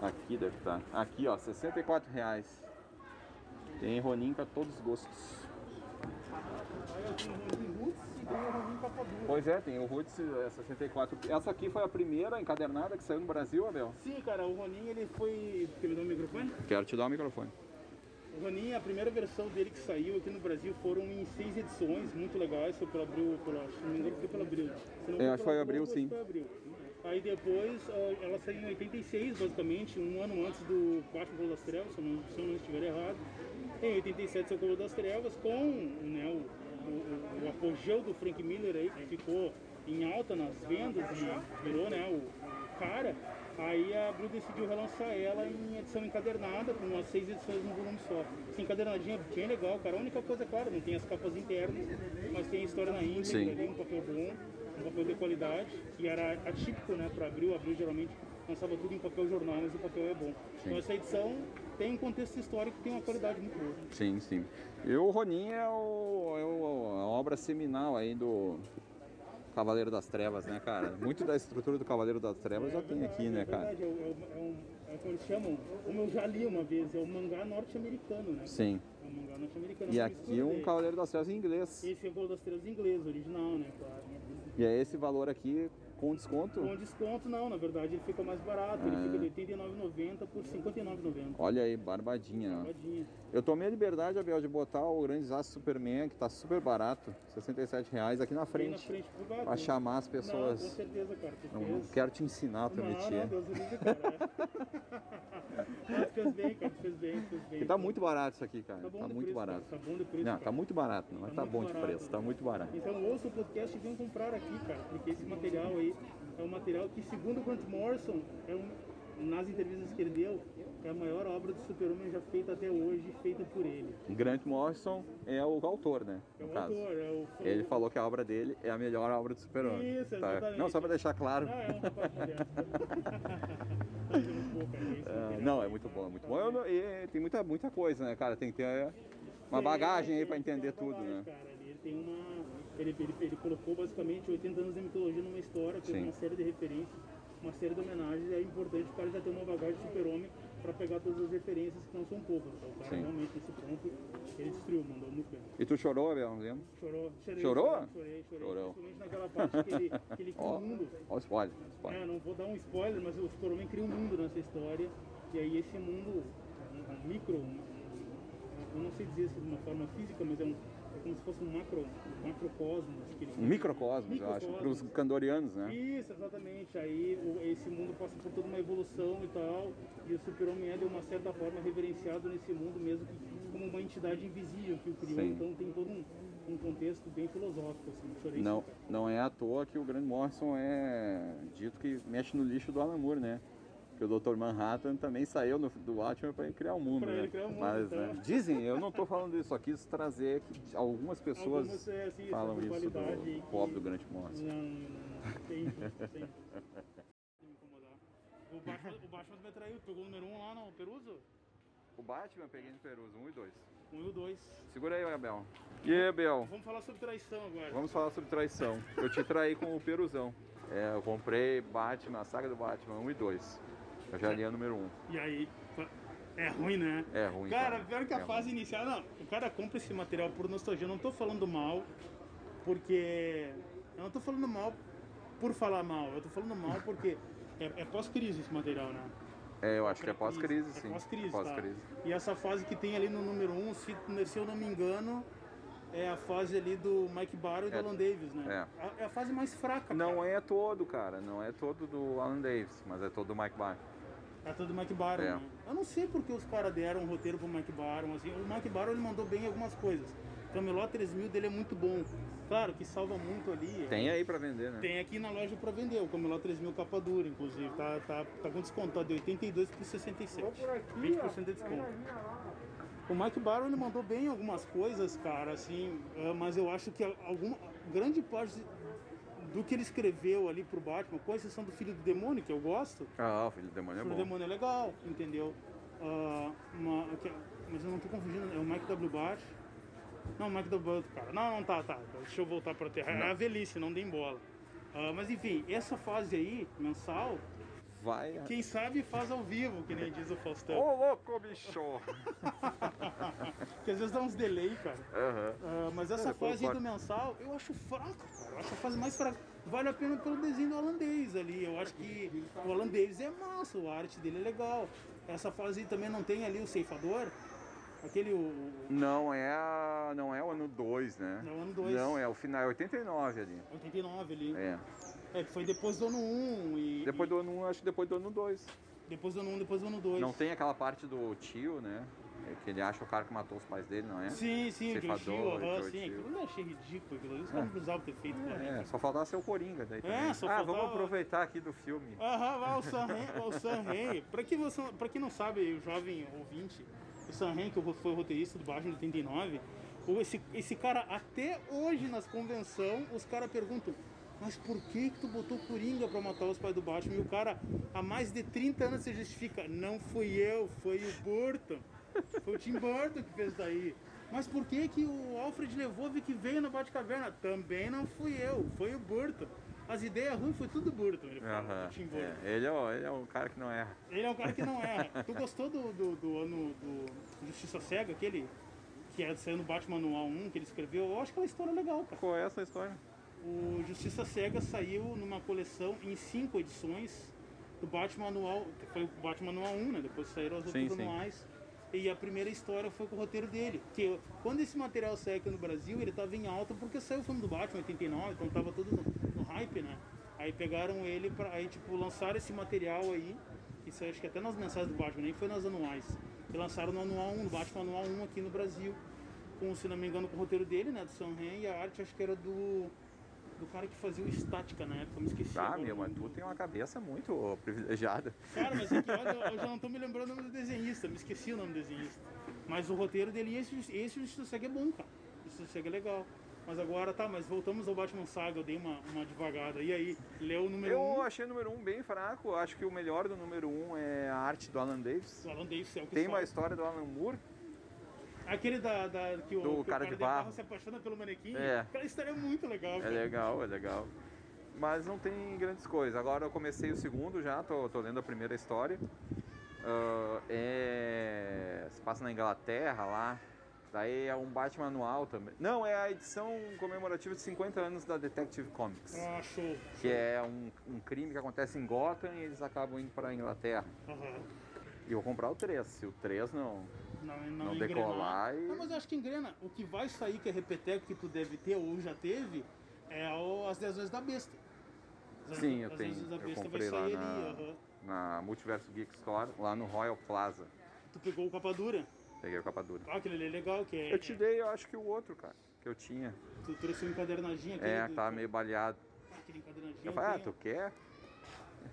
Speaker 1: Aqui deve estar. Aqui ó, 64 reais. Tem Ronin para todos os gostos. Pois é, tem o Roots 64. Essa aqui foi a primeira encadernada que saiu no Brasil, Abel?
Speaker 2: Sim, cara, o Ronin ele foi. Quer me dar o microfone?
Speaker 1: Quero te dar o microfone.
Speaker 2: O Ronin, a primeira versão dele que saiu aqui no Brasil foram em seis edições muito legais. Foi pelo Abril, pela, se não me engano, foi pelo Abril. Não
Speaker 1: É, acho que foi Abril, sim.
Speaker 2: Foi Abril. Aí depois ah, ela saiu em 86, basicamente, um ano antes do Batman das Trevas, se eu não, se eu não estiver errado. Em 87 saiu o Cavaleiro das Trevas com né, o, o, o apogeu do Frank Miller aí, que ficou em alta nas vendas e virou né, o, cara, aí a Abril decidiu relançar ela em edição encadernada, com umas seis edições num volume só. Essa encadernadinha é bem legal, cara. A única coisa, claro, não tem as capas internas, mas tem a história na íntegra
Speaker 1: Sim.
Speaker 2: um papel bom, um papel de qualidade, e era atípico né, para Abril. Abril geralmente lançava tudo em papel jornal, mas o papel é bom. Então essa edição tem um contexto histórico que tem uma qualidade muito boa.
Speaker 1: Sim, sim. E o Ronin é, o, é o- a obra seminal aí do Cavaleiro das Trevas, né, cara? Muito da estrutura do Cavaleiro das Trevas já tem aqui, né,
Speaker 2: É
Speaker 1: cara?
Speaker 2: verdade, é, o- é, o- é um, é como eles chamam, como eu já li uma vez, é o mangá norte-americano, né?
Speaker 1: Sim.
Speaker 2: É um mangá norte-americano.
Speaker 1: E
Speaker 2: é
Speaker 1: aqui um
Speaker 2: de-
Speaker 1: Cavaleiro das Trevas em inglês.
Speaker 2: Esse é o Gol das Estrelas em inglês, original, né? Claro.
Speaker 1: E é esse valor aqui com desconto.
Speaker 2: Com desconto não, na verdade ele fica mais barato, ele
Speaker 1: Ah.
Speaker 2: fica de R$ 89,90 por R$ 59,90.
Speaker 1: Olha aí, barbadinha. ó.
Speaker 2: Tadinha.
Speaker 1: Eu tomei a liberdade, Abel, de botar o Grande Desastre Superman, que tá super barato, 67 reais aqui na
Speaker 2: Bem na
Speaker 1: frente.
Speaker 2: frente.
Speaker 1: Pra chamar as
Speaker 2: Não,
Speaker 1: pessoas.
Speaker 2: com certeza, cara.
Speaker 1: Não, não quero te ensinar a
Speaker 2: Não,
Speaker 1: permitir.
Speaker 2: não, Deus o livre, cara. Mas fez bem, cara, fez bem, fez bem.
Speaker 1: E tá muito barato isso aqui, cara.
Speaker 2: Tá bom
Speaker 1: Tá
Speaker 2: de
Speaker 1: muito
Speaker 2: preço,
Speaker 1: barato.
Speaker 2: cara, Tá bom de preço,
Speaker 1: Não,
Speaker 2: cara.
Speaker 1: tá muito barato, não é
Speaker 2: Tá
Speaker 1: tá bom de
Speaker 2: barato.
Speaker 1: preço, tá muito barato.
Speaker 2: Então ouça o podcast e venham comprar aqui, cara, porque esse material aí é um material que, segundo o Grant Morrison, é um, nas entrevistas que ele deu, é a maior obra do super-homem já feita até hoje, feita por ele.
Speaker 1: Grant Morrison é o autor, né?
Speaker 2: É o
Speaker 1: caso.
Speaker 2: autor, é o...
Speaker 1: Ele falou que a obra dele é a melhor obra do Super-Homem.
Speaker 2: Isso,
Speaker 1: tá?
Speaker 2: exatamente.
Speaker 1: Não, só pra deixar claro.
Speaker 2: Não, é um rapaz. Tá aí, esse
Speaker 1: É, não, é
Speaker 2: aí.
Speaker 1: muito bom, é muito bom. Eu não- e tem muita, muita coisa, né, cara? Tem que ter uma bagagem aí pra entender tudo, né?
Speaker 2: Cara, ele tem uma. Ele, ele, ele colocou basicamente 80 anos de mitologia numa história, fez
Speaker 1: Sim.
Speaker 2: uma série de referências, uma série de homenagens, e é importante o cara já ter uma bagagem de super-homem para pegar todas as referências que não são poucas. Então, o cara
Speaker 1: Sim.
Speaker 2: realmente nesse ponto ele destruiu, mandou muito bem.
Speaker 1: E tu chorou, Abel? Não lembro?
Speaker 2: Chorou, chorei,
Speaker 1: Chorou?
Speaker 2: Chorei, chorei, chorei.
Speaker 1: Chorou.
Speaker 2: Principalmente naquela parte que ele, que ele cria um mundo.
Speaker 1: ó o spoiler,
Speaker 2: É,
Speaker 1: spoiler.
Speaker 2: não vou dar um spoiler, mas o Super-Homem cria um mundo nessa história. E aí esse mundo, um, um micro, um- eu não sei dizer isso de uma forma física, mas é, um, é como se fosse um macro, um macrocosmos.
Speaker 1: Um microcosmos, eu acho,
Speaker 2: Microcosmos.
Speaker 1: pros candorianos, né?
Speaker 2: Isso, exatamente. Aí o- esse mundo passa por toda uma evolução e tal, e o super-homem é de uma certa forma reverenciado nesse mundo mesmo que, como uma entidade invisível que o criou.
Speaker 1: Sim.
Speaker 2: Então tem todo um, um contexto bem filosófico. Assim. Chorei
Speaker 1: Não, não é à toa que o Grant Morrison é dito que mexe no lixo do Alan Moore, né? Que o Dr. Manhattan também saiu no, do Batman para criar o mundo,
Speaker 2: Pra
Speaker 1: né?
Speaker 2: ele criar o mundo,
Speaker 1: Mas,
Speaker 2: então.
Speaker 1: né, dizem, eu não tô falando isso, só quis trazer que algumas pessoas
Speaker 2: Algumas, é, assim,
Speaker 1: falam isso do pobre do Grant Morrison.
Speaker 2: Não, não, não. Me incomodar. O Batman, o Batman me traiu, pegou o número 1 um lá no Peruso?
Speaker 1: O Batman eu peguei no Peruso, 1 e 2.
Speaker 2: 1 um e o 2.
Speaker 1: Segura aí, Abel. E aí, Abel?
Speaker 2: Vamos falar sobre traição agora.
Speaker 1: Vamos falar sobre traição. Eu te traí com o Peruzão. É, eu comprei Batman, a saga do Batman 1 e 2. Eu já li a número 1.
Speaker 2: E aí, é ruim, né?
Speaker 1: É ruim.
Speaker 2: Cara, pior que a
Speaker 1: É
Speaker 2: fase inicial, não, o cara compra esse material por nostalgia. Eu não tô falando mal, porque. Eu não tô falando mal por falar mal, eu tô falando mal porque é, é pós-crise esse material, né?
Speaker 1: É, eu acho que é pós-crise,
Speaker 2: É
Speaker 1: sim.
Speaker 2: pós-crise,
Speaker 1: Pós-crise.
Speaker 2: tá? E essa fase que tem ali no número 1, um, se, se eu não me engano, é a fase ali do Mike Barrow e do
Speaker 1: É.
Speaker 2: Alan Davis, né? É. a fase mais fraca,
Speaker 1: Não
Speaker 2: cara.
Speaker 1: é todo, cara. Não é todo do Alan Davis, mas é todo do Mike Barr.
Speaker 2: É tudo do Mike Barrow,
Speaker 1: É.
Speaker 2: né? Eu não sei porque os caras deram um roteiro pro Mike Barrow, assim. O Mike Barrow, ele mandou bem em algumas coisas. Camelot 3000 dele é muito bom. Claro que salva muito ali.
Speaker 1: Tem aí pra vender, né?
Speaker 2: Tem aqui na loja pra vender, o Camelot 3000 capa dura, inclusive. Tá, tá, tá com desconto, tá de 82 por 67. 20% de desconto. O Mike Barrow ele mandou bem em algumas coisas, cara, assim, ah, mas eu acho que alguma grande parte do que ele escreveu ali pro Batman, com exceção do Filho do Demônio, que eu gosto,
Speaker 1: Ah, o Filho do Demônio é
Speaker 2: o Filho do
Speaker 1: bom.
Speaker 2: Demônio é legal, entendeu? Ah, uma- que- mas eu não tô confundindo, é o Mike W. Bart. Não, o Mike W. Bart, cara. Não, não, tá, tá. Deixa eu voltar pra terra. É a velhice, não deem bola. Ah, mas enfim, essa fase aí, mensal,
Speaker 1: Vai.
Speaker 2: quem sabe faz ao vivo, que nem diz o Faustão.
Speaker 1: Ô, louco, bicho!
Speaker 2: Porque às vezes dá uns delay, cara.
Speaker 1: Aham.
Speaker 2: Ah, mas essa
Speaker 1: É,
Speaker 2: fase do mensal, eu acho fraca, cara. Eu acho a fase mais fraca. Vale a pena pelo desenho do holandês ali. Eu acho que o holandês é massa, a arte dele é legal. Essa fase também não tem ali o ceifador. Aquele. O, o-
Speaker 1: Não é a... não é o ano 2, né?
Speaker 2: Não, ano dois.
Speaker 1: Não, é o final, é 89 ali.
Speaker 2: 89 ali.
Speaker 1: É.
Speaker 2: É, que foi depois do ano 1 e.
Speaker 1: Depois do ano 1, acho que depois do ano 2.
Speaker 2: Depois do ano 1, depois do ano 2.
Speaker 1: Não tem aquela parte do tio, né? que ele acha o cara que matou os pais dele, não é?
Speaker 2: Sim, sim, o John
Speaker 1: Ceifador,
Speaker 2: Chill, aham, sim.
Speaker 1: Chill.
Speaker 2: Aquilo eu achei ridículo, aquilo ali. Os caras não precisavam ter feito com
Speaker 1: É, só faltava ser o Coringa daí também.
Speaker 2: É, só
Speaker 1: ah,
Speaker 2: faltava-
Speaker 1: vamos aproveitar aqui do filme.
Speaker 2: Aham, vai, o Sam Raimi, o Sam Raimi. Pra, quem você, pra quem não sabe, o jovem ouvinte, o Sam Raimi, que foi o roteirista do Batman de 89, o- esse, esse cara, até hoje nas convenções, os caras perguntam, mas por que que tu botou Coringa pra matar os pais do Batman? E o cara, há mais de 30 anos se justifica, não fui eu, foi o Burton. Foi o Tim Burton que fez daí. Mas por que que o Alfred levou que veio na Batcaverna? Também não fui eu, foi o Burton. As ideias ruins foi tudo Burton, ele fala, o Tim Burton.
Speaker 1: é, ele, é o, ele é o cara que não erra.
Speaker 2: Ele é um cara que não erra. tu gostou do, do, do ano do Justiça Cega, aquele que é saiu no Batman Anual 1 que ele escreveu? Eu acho que é uma história legal, cara.
Speaker 1: Qual é essa história?
Speaker 2: O Justiça Cega saiu numa coleção em cinco edições do Batman Anual, que foi o Batman Anual 1, né? Depois saíram as outras
Speaker 1: Sim, sim.
Speaker 2: anuais. E a primeira história foi com o roteiro dele. Que quando esse material saiu aqui no Brasil, ele tava em alta porque saiu o filme do Batman em 89, então tava todo no, no hype, né? Aí pegaram ele para aí tipo lançaram esse material aí, isso acho que até nas mensagens do Batman, nem foi nas anuais. E lançaram no anual 1, no Batman anual 1 aqui no Brasil. Com, se não me engano, com o roteiro dele, né? Do Sam Raimi, e a arte acho que era do do cara que fazia o Estática na época, me esqueci.
Speaker 1: Ah, meu,
Speaker 2: o
Speaker 1: mas tu tem uma cabeça muito privilegiada.
Speaker 2: Cara, mas é que olha, eu já não tô me lembrando o nome do desenhista, me esqueci o nome do desenhista. Mas o roteiro dele, esse, esse Cega é bom, cara. Justiça Cega é legal. Mas agora tá, mas voltamos ao Batman Saga, eu dei uma, uma devagada. E aí, leu o número
Speaker 1: Eu
Speaker 2: 1 um,
Speaker 1: achei o número 1 um bem fraco. Acho que o melhor do número 1 um é a arte do Alan Davis.
Speaker 2: do Alan Davis, é o que
Speaker 1: Tem uma história do Alan Moore.
Speaker 2: Aquele da, da, que o,
Speaker 1: Do
Speaker 2: que o
Speaker 1: cara de
Speaker 2: barro
Speaker 1: barro.
Speaker 2: se apaixona pelo manequim.
Speaker 1: É.
Speaker 2: Aquela história é muito legal,
Speaker 1: É
Speaker 2: cara.
Speaker 1: legal, é legal. Mas não tem grandes coisas. Agora eu comecei o segundo já, tô, tô lendo a primeira história. Ah, é... Se passa na Inglaterra lá. Daí é um Batman anual também. Não, é a edição comemorativa de 50 anos da Detective Comics.
Speaker 2: Ah, show.
Speaker 1: Que é um, um crime que acontece em Gotham e eles acabam indo pra Inglaterra.
Speaker 2: Aham.
Speaker 1: E eu vou comprar o 3. Se o 3 não.
Speaker 2: Não, não,
Speaker 1: Não decolar e-
Speaker 2: Não, mas eu acho que engrena. O que vai sair, que é repeteco, que tu deve ter ou já teve, é o, as 10 vezes da besta. As-
Speaker 1: Sim, eu
Speaker 2: as
Speaker 1: tenho.
Speaker 2: 10 vezes da
Speaker 1: Eu
Speaker 2: besta vai
Speaker 1: comprei lá
Speaker 2: sair
Speaker 1: na,
Speaker 2: ali. aham.
Speaker 1: na Multiverso Geek Store, lá no Royal Plaza.
Speaker 2: Tu pegou o capa dura.
Speaker 1: Peguei o capa dura.
Speaker 2: Ah, aquele ali é legal, que é.
Speaker 1: Eu te dei, eu acho que o outro, cara, que eu tinha.
Speaker 2: Tu trouxe um encadernadinho aquele.
Speaker 1: É,
Speaker 2: do-
Speaker 1: tava meio baleado.
Speaker 2: Aquele encadernadinho.
Speaker 1: Eu falei, ah, tu quer?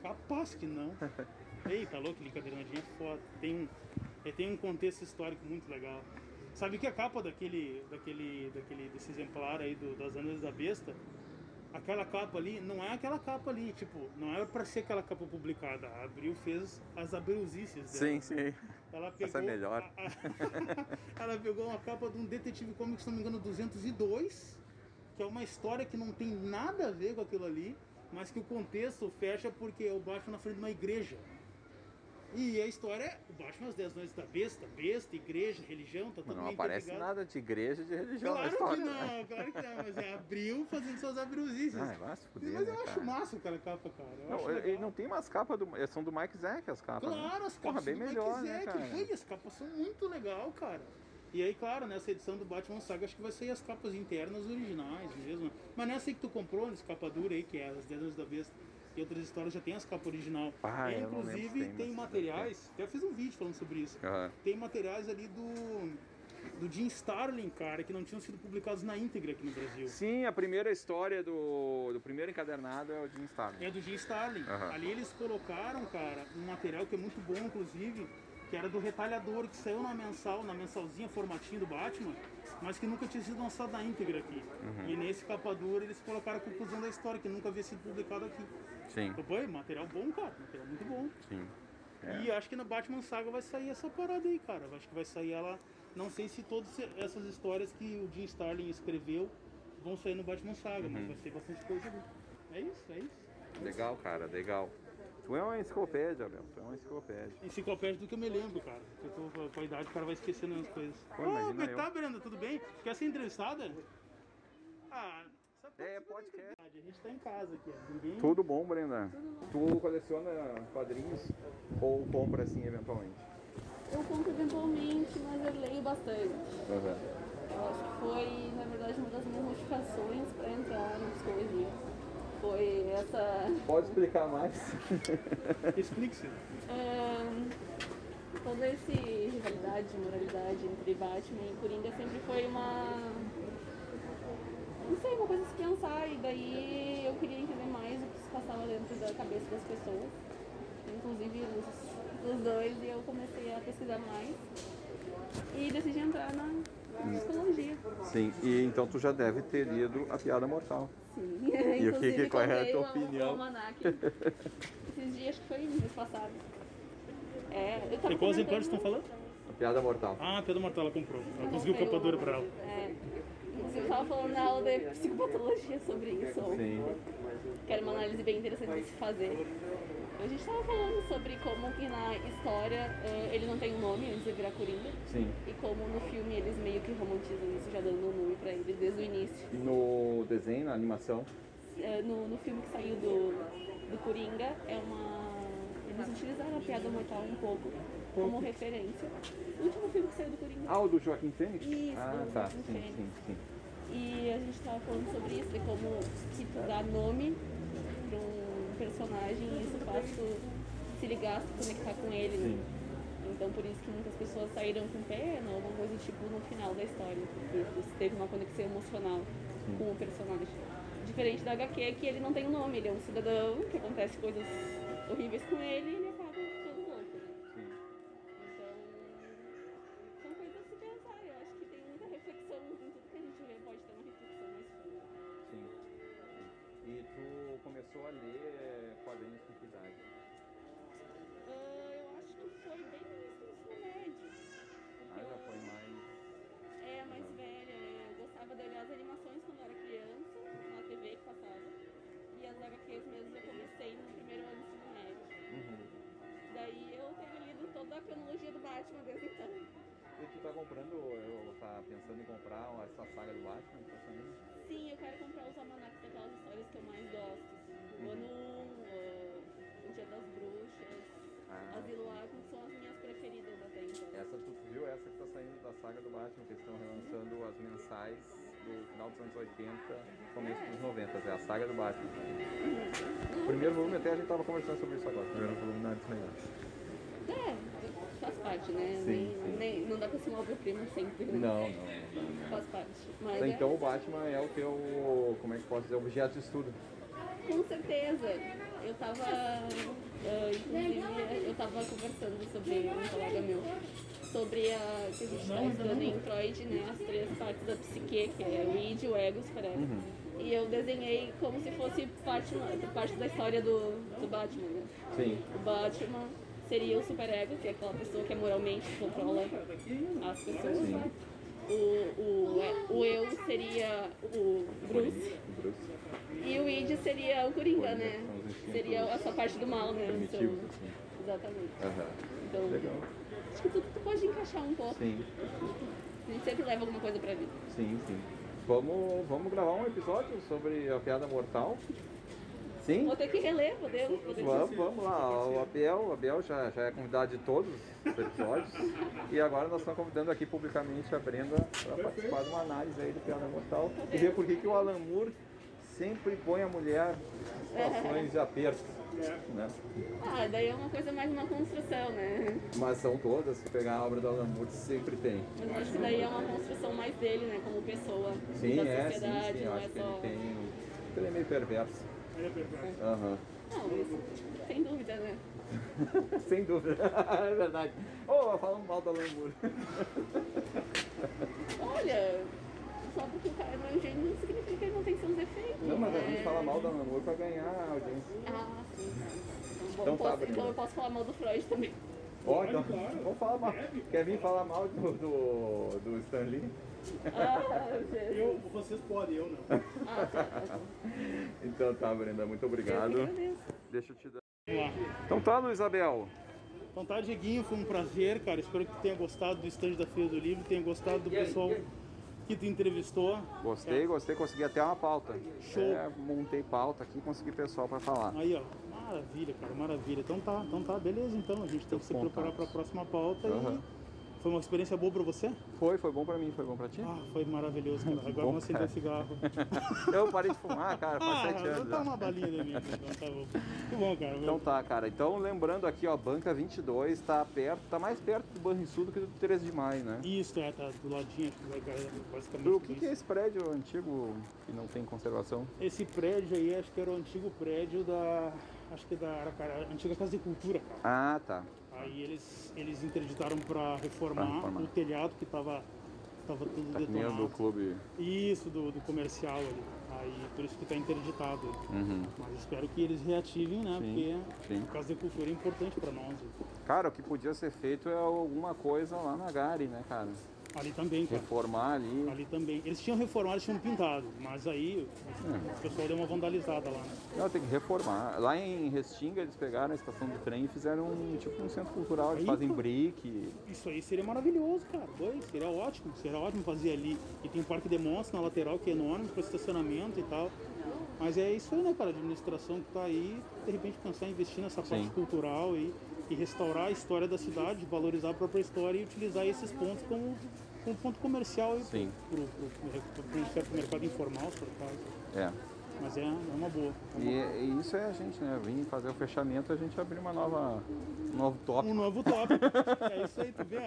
Speaker 2: Capaz que não. Ei, tá louco, aquele encadernadinho é foda. Tem um, ele tem um contexto histórico muito legal. Sabe que a capa daquele, daquele, daquele, desse exemplar aí do, das Anas da Besta, aquela capa ali, não é aquela capa ali, tipo, não era pra ser aquela capa publicada. A Abril fez as abrilzices dela.
Speaker 1: Sim, sim.
Speaker 2: Ela pegou,
Speaker 1: Essa é melhor.
Speaker 2: a- a- ela pegou uma capa de um Detetive Comics, se não me engano, 202, que é uma história que não tem nada a ver com aquilo ali, mas que o contexto fecha porque é o Batman na frente de uma igreja. E a história é o Batman às 10 noites da besta, besta, igreja, religião, tá tudo
Speaker 1: Não aparece nada de igreja de religião na
Speaker 2: Claro
Speaker 1: história.
Speaker 2: que
Speaker 1: né?
Speaker 2: não, claro que não, mas é Abril fazendo suas abrilzices.
Speaker 1: Ah, vai se fuder,
Speaker 2: mas eu
Speaker 1: né,
Speaker 2: acho
Speaker 1: cara?
Speaker 2: massa aquela capa, cara. Eu
Speaker 1: Não, ele
Speaker 2: legal.
Speaker 1: não tem umas capas do. São do Mike Zack as capas. né?
Speaker 2: Claro, as
Speaker 1: Porra,
Speaker 2: capas
Speaker 1: bem
Speaker 2: do
Speaker 1: melhor,
Speaker 2: Mike
Speaker 1: né,
Speaker 2: Zack, foi, as capas são muito legal, cara. E aí, claro, nessa edição do Batman Saga, acho que vai sair as capas internas originais mesmo. Mas nessa aí que tu comprou, nessa capa dura aí, que é as Dedas da Besta, e outras histórias já tem as capas original.
Speaker 1: Ah,
Speaker 2: e, inclusive,
Speaker 1: tem,
Speaker 2: materiais, até eu fiz um vídeo falando sobre isso.
Speaker 1: Aham.
Speaker 2: Tem materiais ali do, do Jim Starlin, cara, que não tinham sido publicados na íntegra aqui no Brasil.
Speaker 1: Sim, a primeira história do, do primeiro encadernado é o Jim Starlin.
Speaker 2: É do Jim Starlin.
Speaker 1: Aham.
Speaker 2: Ali eles colocaram, cara, um material que é muito bom, inclusive, que era do Retalhador, que saiu na mensal, na mensalzinha, formatinho do Batman, mas que nunca tinha sido lançado na íntegra aqui.
Speaker 1: Uhum.
Speaker 2: E nesse capa dura eles colocaram a conclusão da história, que nunca havia sido publicado aqui.
Speaker 1: Sim,
Speaker 2: Então, pô, material bom, cara, material muito bom.
Speaker 1: sim. É.
Speaker 2: E acho que na Batman Saga vai sair essa parada aí, cara. Acho que vai sair ela. Não sei se todas essas histórias que o Jim Starlin escreveu vão sair no Batman Saga,
Speaker 1: Uhum.
Speaker 2: mas vai ter bastante coisa ali. É isso, é isso.
Speaker 1: Legal, cara, legal. Tu é uma enciclopédia, Abel. Tu é uma enciclopédia.
Speaker 2: Enciclopédia do que eu me lembro, cara. Eu tô com a idade, o cara vai esquecendo as coisas.
Speaker 1: Pô,
Speaker 2: Ô,
Speaker 1: imagina
Speaker 2: como é que tá, Brenda? Tudo bem? Quer ser entrevistada? Ah, pode
Speaker 1: É, podcast.
Speaker 2: A gente tá em casa aqui, ó. Ninguém...
Speaker 1: Tudo bom, Brenda? Tu coleciona quadrinhos ou compra assim eventualmente?
Speaker 7: Eu compro eventualmente, mas eu leio bastante.
Speaker 1: Aham.
Speaker 7: Eu acho que foi, na verdade, uma das minhas motivações para entrar na psicologia. Foi essa.
Speaker 1: Pode explicar mais?
Speaker 2: Explique-se.
Speaker 7: Então, toda essa rivalidade, moralidade entre Batman e Coringa sempre foi uma. Não sei, uma coisa a se pensar, e daí eu queria entender mais o que se passava dentro da cabeça das pessoas, inclusive os, os dois, e eu comecei a pesquisar mais e decidi entrar na psicologia.
Speaker 1: Sim, e então tu já deve ter lido A Piada Mortal.
Speaker 7: Sim.
Speaker 1: E o que que- qual é a tua opinião?
Speaker 7: Esses dias, que foi mês passado. É, eu tava
Speaker 2: E
Speaker 7: comentando-
Speaker 2: vocês estão falando?
Speaker 1: A Piada Mortal.
Speaker 2: Ah, Pedro Mortal ela comprou. Ela conseguiu
Speaker 7: o-
Speaker 2: dura pra ela.
Speaker 7: É. Eu tava falando na aula de psicopatologia sobre isso.
Speaker 1: Sim.
Speaker 7: Que era uma análise bem interessante de se fazer. A gente tava falando sobre como que na história eh, ele não tem um nome antes de virar Coringa.
Speaker 1: Sim.
Speaker 7: E como no filme eles meio que romantizam isso, já dando um nome pra ele desde o início.
Speaker 1: E no desenho, na animação?
Speaker 7: Eh, no, no filme que saiu do, do Coringa, é uma. Eles utilizaram a piada mortal um pouco como referência. O último filme que saiu do Coringa.
Speaker 1: Ah, o do Joaquim Fênix?
Speaker 7: Isso,
Speaker 1: Ah, tá.
Speaker 7: Joaquim
Speaker 1: Sim,
Speaker 7: Fênix.
Speaker 1: sim, sim.
Speaker 7: E a gente tava falando sobre isso, de como que tu dá nome pra um personagem e isso faz tu se ligar, se conectar com ele, né? Então por isso que muitas pessoas saíram com pena ou alguma coisa do tipo no final da história, porque tu teve uma conexão emocional com o personagem. Diferente da HQ, que ele não tem um nome, ele é um cidadão, que acontece coisas horríveis com ele que eu
Speaker 1: mais
Speaker 7: gosto. O ano 1, o Dia das Bruxas,
Speaker 1: Ah.
Speaker 7: Asilo Arkham são as minhas preferidas até então.
Speaker 1: Essa tu viu essa que tá saindo da saga do Batman, que eles estão relançando as mensais do final dos anos 80, começo dos 90, é a saga do Batman. O primeiro volume até a gente tava conversando sobre isso agora, o primeiro volume não é dos melhores.
Speaker 7: É, faz parte, né?
Speaker 1: Sim,
Speaker 7: Nem-
Speaker 1: sim.
Speaker 7: nem- não dá pra ser uma obra-prima sempre, né?
Speaker 1: Não, não, não.
Speaker 7: Faz parte. Mas é-
Speaker 1: Então o Batman é o teu, como é que posso dizer, objeto de estudo.
Speaker 7: Com certeza. Eu tava, ah, inclusive, eu tava conversando sobre um colega meu, sobre a que a gente tá estudando em Freud, né, as três partes da psique, que é o id, o ego e o superego. E eu desenhei como se fosse parte, parte da história do, do Batman, né?
Speaker 1: Sim.
Speaker 7: O Batman seria o superego, que é aquela pessoa que moralmente controla as pessoas. O, o, é, o eu seria o Bruce.
Speaker 1: Bruce.
Speaker 7: E o id seria o Coringa, né? Seria essa parte do mal, né? Então, exatamente. Então,
Speaker 1: Legal.
Speaker 7: acho que tudo tu pode encaixar um pouco.
Speaker 1: Sim,
Speaker 7: A gente sempre leva alguma coisa pra vida.
Speaker 1: sim, sim. Vamos, vamos gravar um episódio sobre a piada mortal? Sim?
Speaker 7: Vou ter que reler, podemos?
Speaker 1: Vamos, vamos lá. O Abel, o Abel já, já é convidado de todos os episódios. e agora nós estamos convidando aqui publicamente a Brenda para participar de uma análise aí do Piada Mortal e ver por que, que o Alan Moore sempre põe a mulher em situações de aperto. Né?
Speaker 7: Ah, daí é uma coisa mais uma construção, né?
Speaker 1: Mas são todas, se pegar a obra do Alan Moore, sempre tem.
Speaker 7: Mas eu acho que daí é uma construção mais dele, né? Como pessoa
Speaker 1: Sim,
Speaker 7: da
Speaker 1: é, sim,
Speaker 7: sociedade,
Speaker 1: sim. Eu
Speaker 7: não
Speaker 1: acho
Speaker 7: é
Speaker 1: que
Speaker 7: só.
Speaker 1: ele tem. Ele é meio perverso.
Speaker 7: Não, sem dúvida, né?
Speaker 1: Sem dúvida. é verdade. Oh, falando mal do Alan Moore.
Speaker 7: Olha, só porque o cara não é um gênio não significa que ele não tem seus defeitos.
Speaker 1: Não, mas a
Speaker 7: né?
Speaker 1: gente fala mal do Alan Moore para ganhar audiência.
Speaker 7: Ah, sim. Então,
Speaker 1: Então tá,
Speaker 7: posso,
Speaker 1: Brenda.
Speaker 7: então eu posso falar mal do Freud também.
Speaker 1: Ó, então, vamos falar mal. Quer vir falar mal do, do, do Stan Lee?
Speaker 7: Ah.
Speaker 2: Eu, vocês podem, eu não.
Speaker 7: Ah, tá, tá.
Speaker 1: Então tá, Brenda, muito
Speaker 7: Eu
Speaker 1: obrigado.
Speaker 7: agradeço.
Speaker 1: Deixa eu te dar. Então tá, Luiz Abel.
Speaker 2: Então tá, Dieguinho, foi um prazer, cara. Espero que tenha gostado do stand da Feira do Livro, tenha gostado do pessoal que tu entrevistou.
Speaker 1: Gostei, gostei, consegui até uma pauta.
Speaker 2: Show.
Speaker 1: É, montei pauta aqui e consegui pessoal para falar.
Speaker 2: Aí, ó, maravilha, cara, maravilha. Então tá, então tá, beleza, então. A gente tem que se
Speaker 1: Contatos.
Speaker 2: preparar para a próxima pauta
Speaker 1: Aham.
Speaker 2: e Foi uma experiência boa pra você?
Speaker 1: Foi, foi bom pra mim, foi bom pra ti?
Speaker 2: Ah, foi maravilhoso, cara. Agora vamos acender
Speaker 1: cara.
Speaker 2: cigarro.
Speaker 1: Eu parei de fumar, cara, faz
Speaker 2: Ah,
Speaker 1: sete anos
Speaker 2: tá
Speaker 1: já.
Speaker 2: uma balinha de mim, então tá bom. Que bom, cara.
Speaker 1: Então tá, cara. Então lembrando aqui, ó, Banca 22 tá perto, tá mais perto do Banrisul do que do 13 de maio, né?
Speaker 2: Isso, é, tá do ladinho, acho que vai cair, basicamente.
Speaker 1: O que, que é esse prédio antigo que não tem conservação?
Speaker 2: Esse prédio aí, acho que era o antigo prédio da. Acho que da Aracara, antiga Casa de Cultura, cara.
Speaker 1: Ah, tá.
Speaker 2: Aí eles, eles interditaram para reformar,
Speaker 1: reformar.
Speaker 2: o telhado que tava, tava tudo
Speaker 1: Tá
Speaker 2: detonado.
Speaker 1: do clube.
Speaker 2: Isso, do, do comercial ali. Aí por isso que tá interditado.
Speaker 1: Uhum.
Speaker 2: Mas espero que eles reativem, né?
Speaker 1: Sim,
Speaker 2: Porque
Speaker 1: sim.
Speaker 2: a Casa de Cultura é importante para nós.
Speaker 1: Cara, o que podia ser feito é alguma coisa lá na Gari, né, cara?
Speaker 2: Ali também, cara.
Speaker 1: Reformar ali.
Speaker 2: Ali também. Eles tinham reformado, eles tinham pintado, mas aí
Speaker 1: É.
Speaker 2: o pessoal deu uma vandalizada lá, né?
Speaker 1: Não, tem que reformar. Lá em Restinga eles pegaram a estação do trem e fizeram um, tipo um centro cultural. Eles
Speaker 2: Aí,
Speaker 1: fazem
Speaker 2: pô.
Speaker 1: brick.
Speaker 2: Isso aí seria maravilhoso, cara. Foi, seria ótimo, seria ótimo fazer ali. E tem o Parque de Monstros na lateral, que é enorme, para estacionamento e tal. Mas é isso aí, né, cara? A administração que tá aí, de repente pensar em investir nessa parte
Speaker 1: Sim.
Speaker 2: cultural e, e restaurar a história da cidade, valorizar a própria história e utilizar esses pontos como, como ponto comercial
Speaker 1: Sim.
Speaker 2: um certo mercado informal, por.
Speaker 1: É.
Speaker 2: Mas é, é uma boa. É uma-
Speaker 1: E, e isso é a gente, né? Vim fazer o fechamento, a gente abrir uma nova, um novo tópico.
Speaker 2: Um novo tópico. é isso aí, tu vê?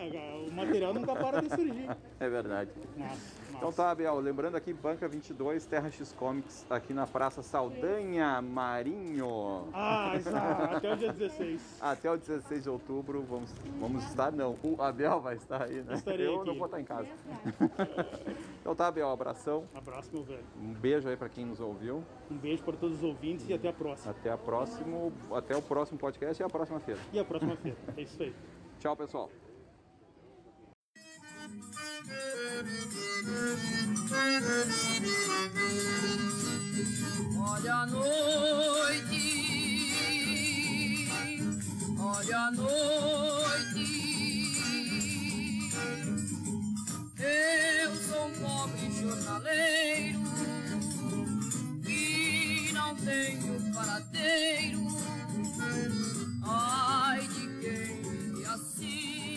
Speaker 2: O material nunca para de surgir.
Speaker 1: É verdade.
Speaker 2: Nossa,
Speaker 1: Então tá, Biel, lembrando aqui, Banca 22, Terra X Comics, aqui na Praça Saldanha Marinho.
Speaker 2: Ah, exato. Até o dia 16.
Speaker 1: Até o 16 de outubro, vamos, vamos estar, não, o Abel vai estar aí, né?
Speaker 2: Estarei
Speaker 1: Eu
Speaker 2: aqui.
Speaker 1: não vou estar em casa. então tá, Abel, abração.
Speaker 2: Abraço, meu velho.
Speaker 1: Um beijo aí pra quem nos ouviu.
Speaker 2: Um beijo para todos os ouvintes e até a próxima.
Speaker 1: Até, a próximo, até o próximo podcast e a próxima feira.
Speaker 2: E a próxima feira. É isso aí.
Speaker 1: Tchau, pessoal.
Speaker 8: Olha a noite, olha a noite. Eu sou um pobre jornaleiro e não tenho paradeiro. Ai de quem me assiste.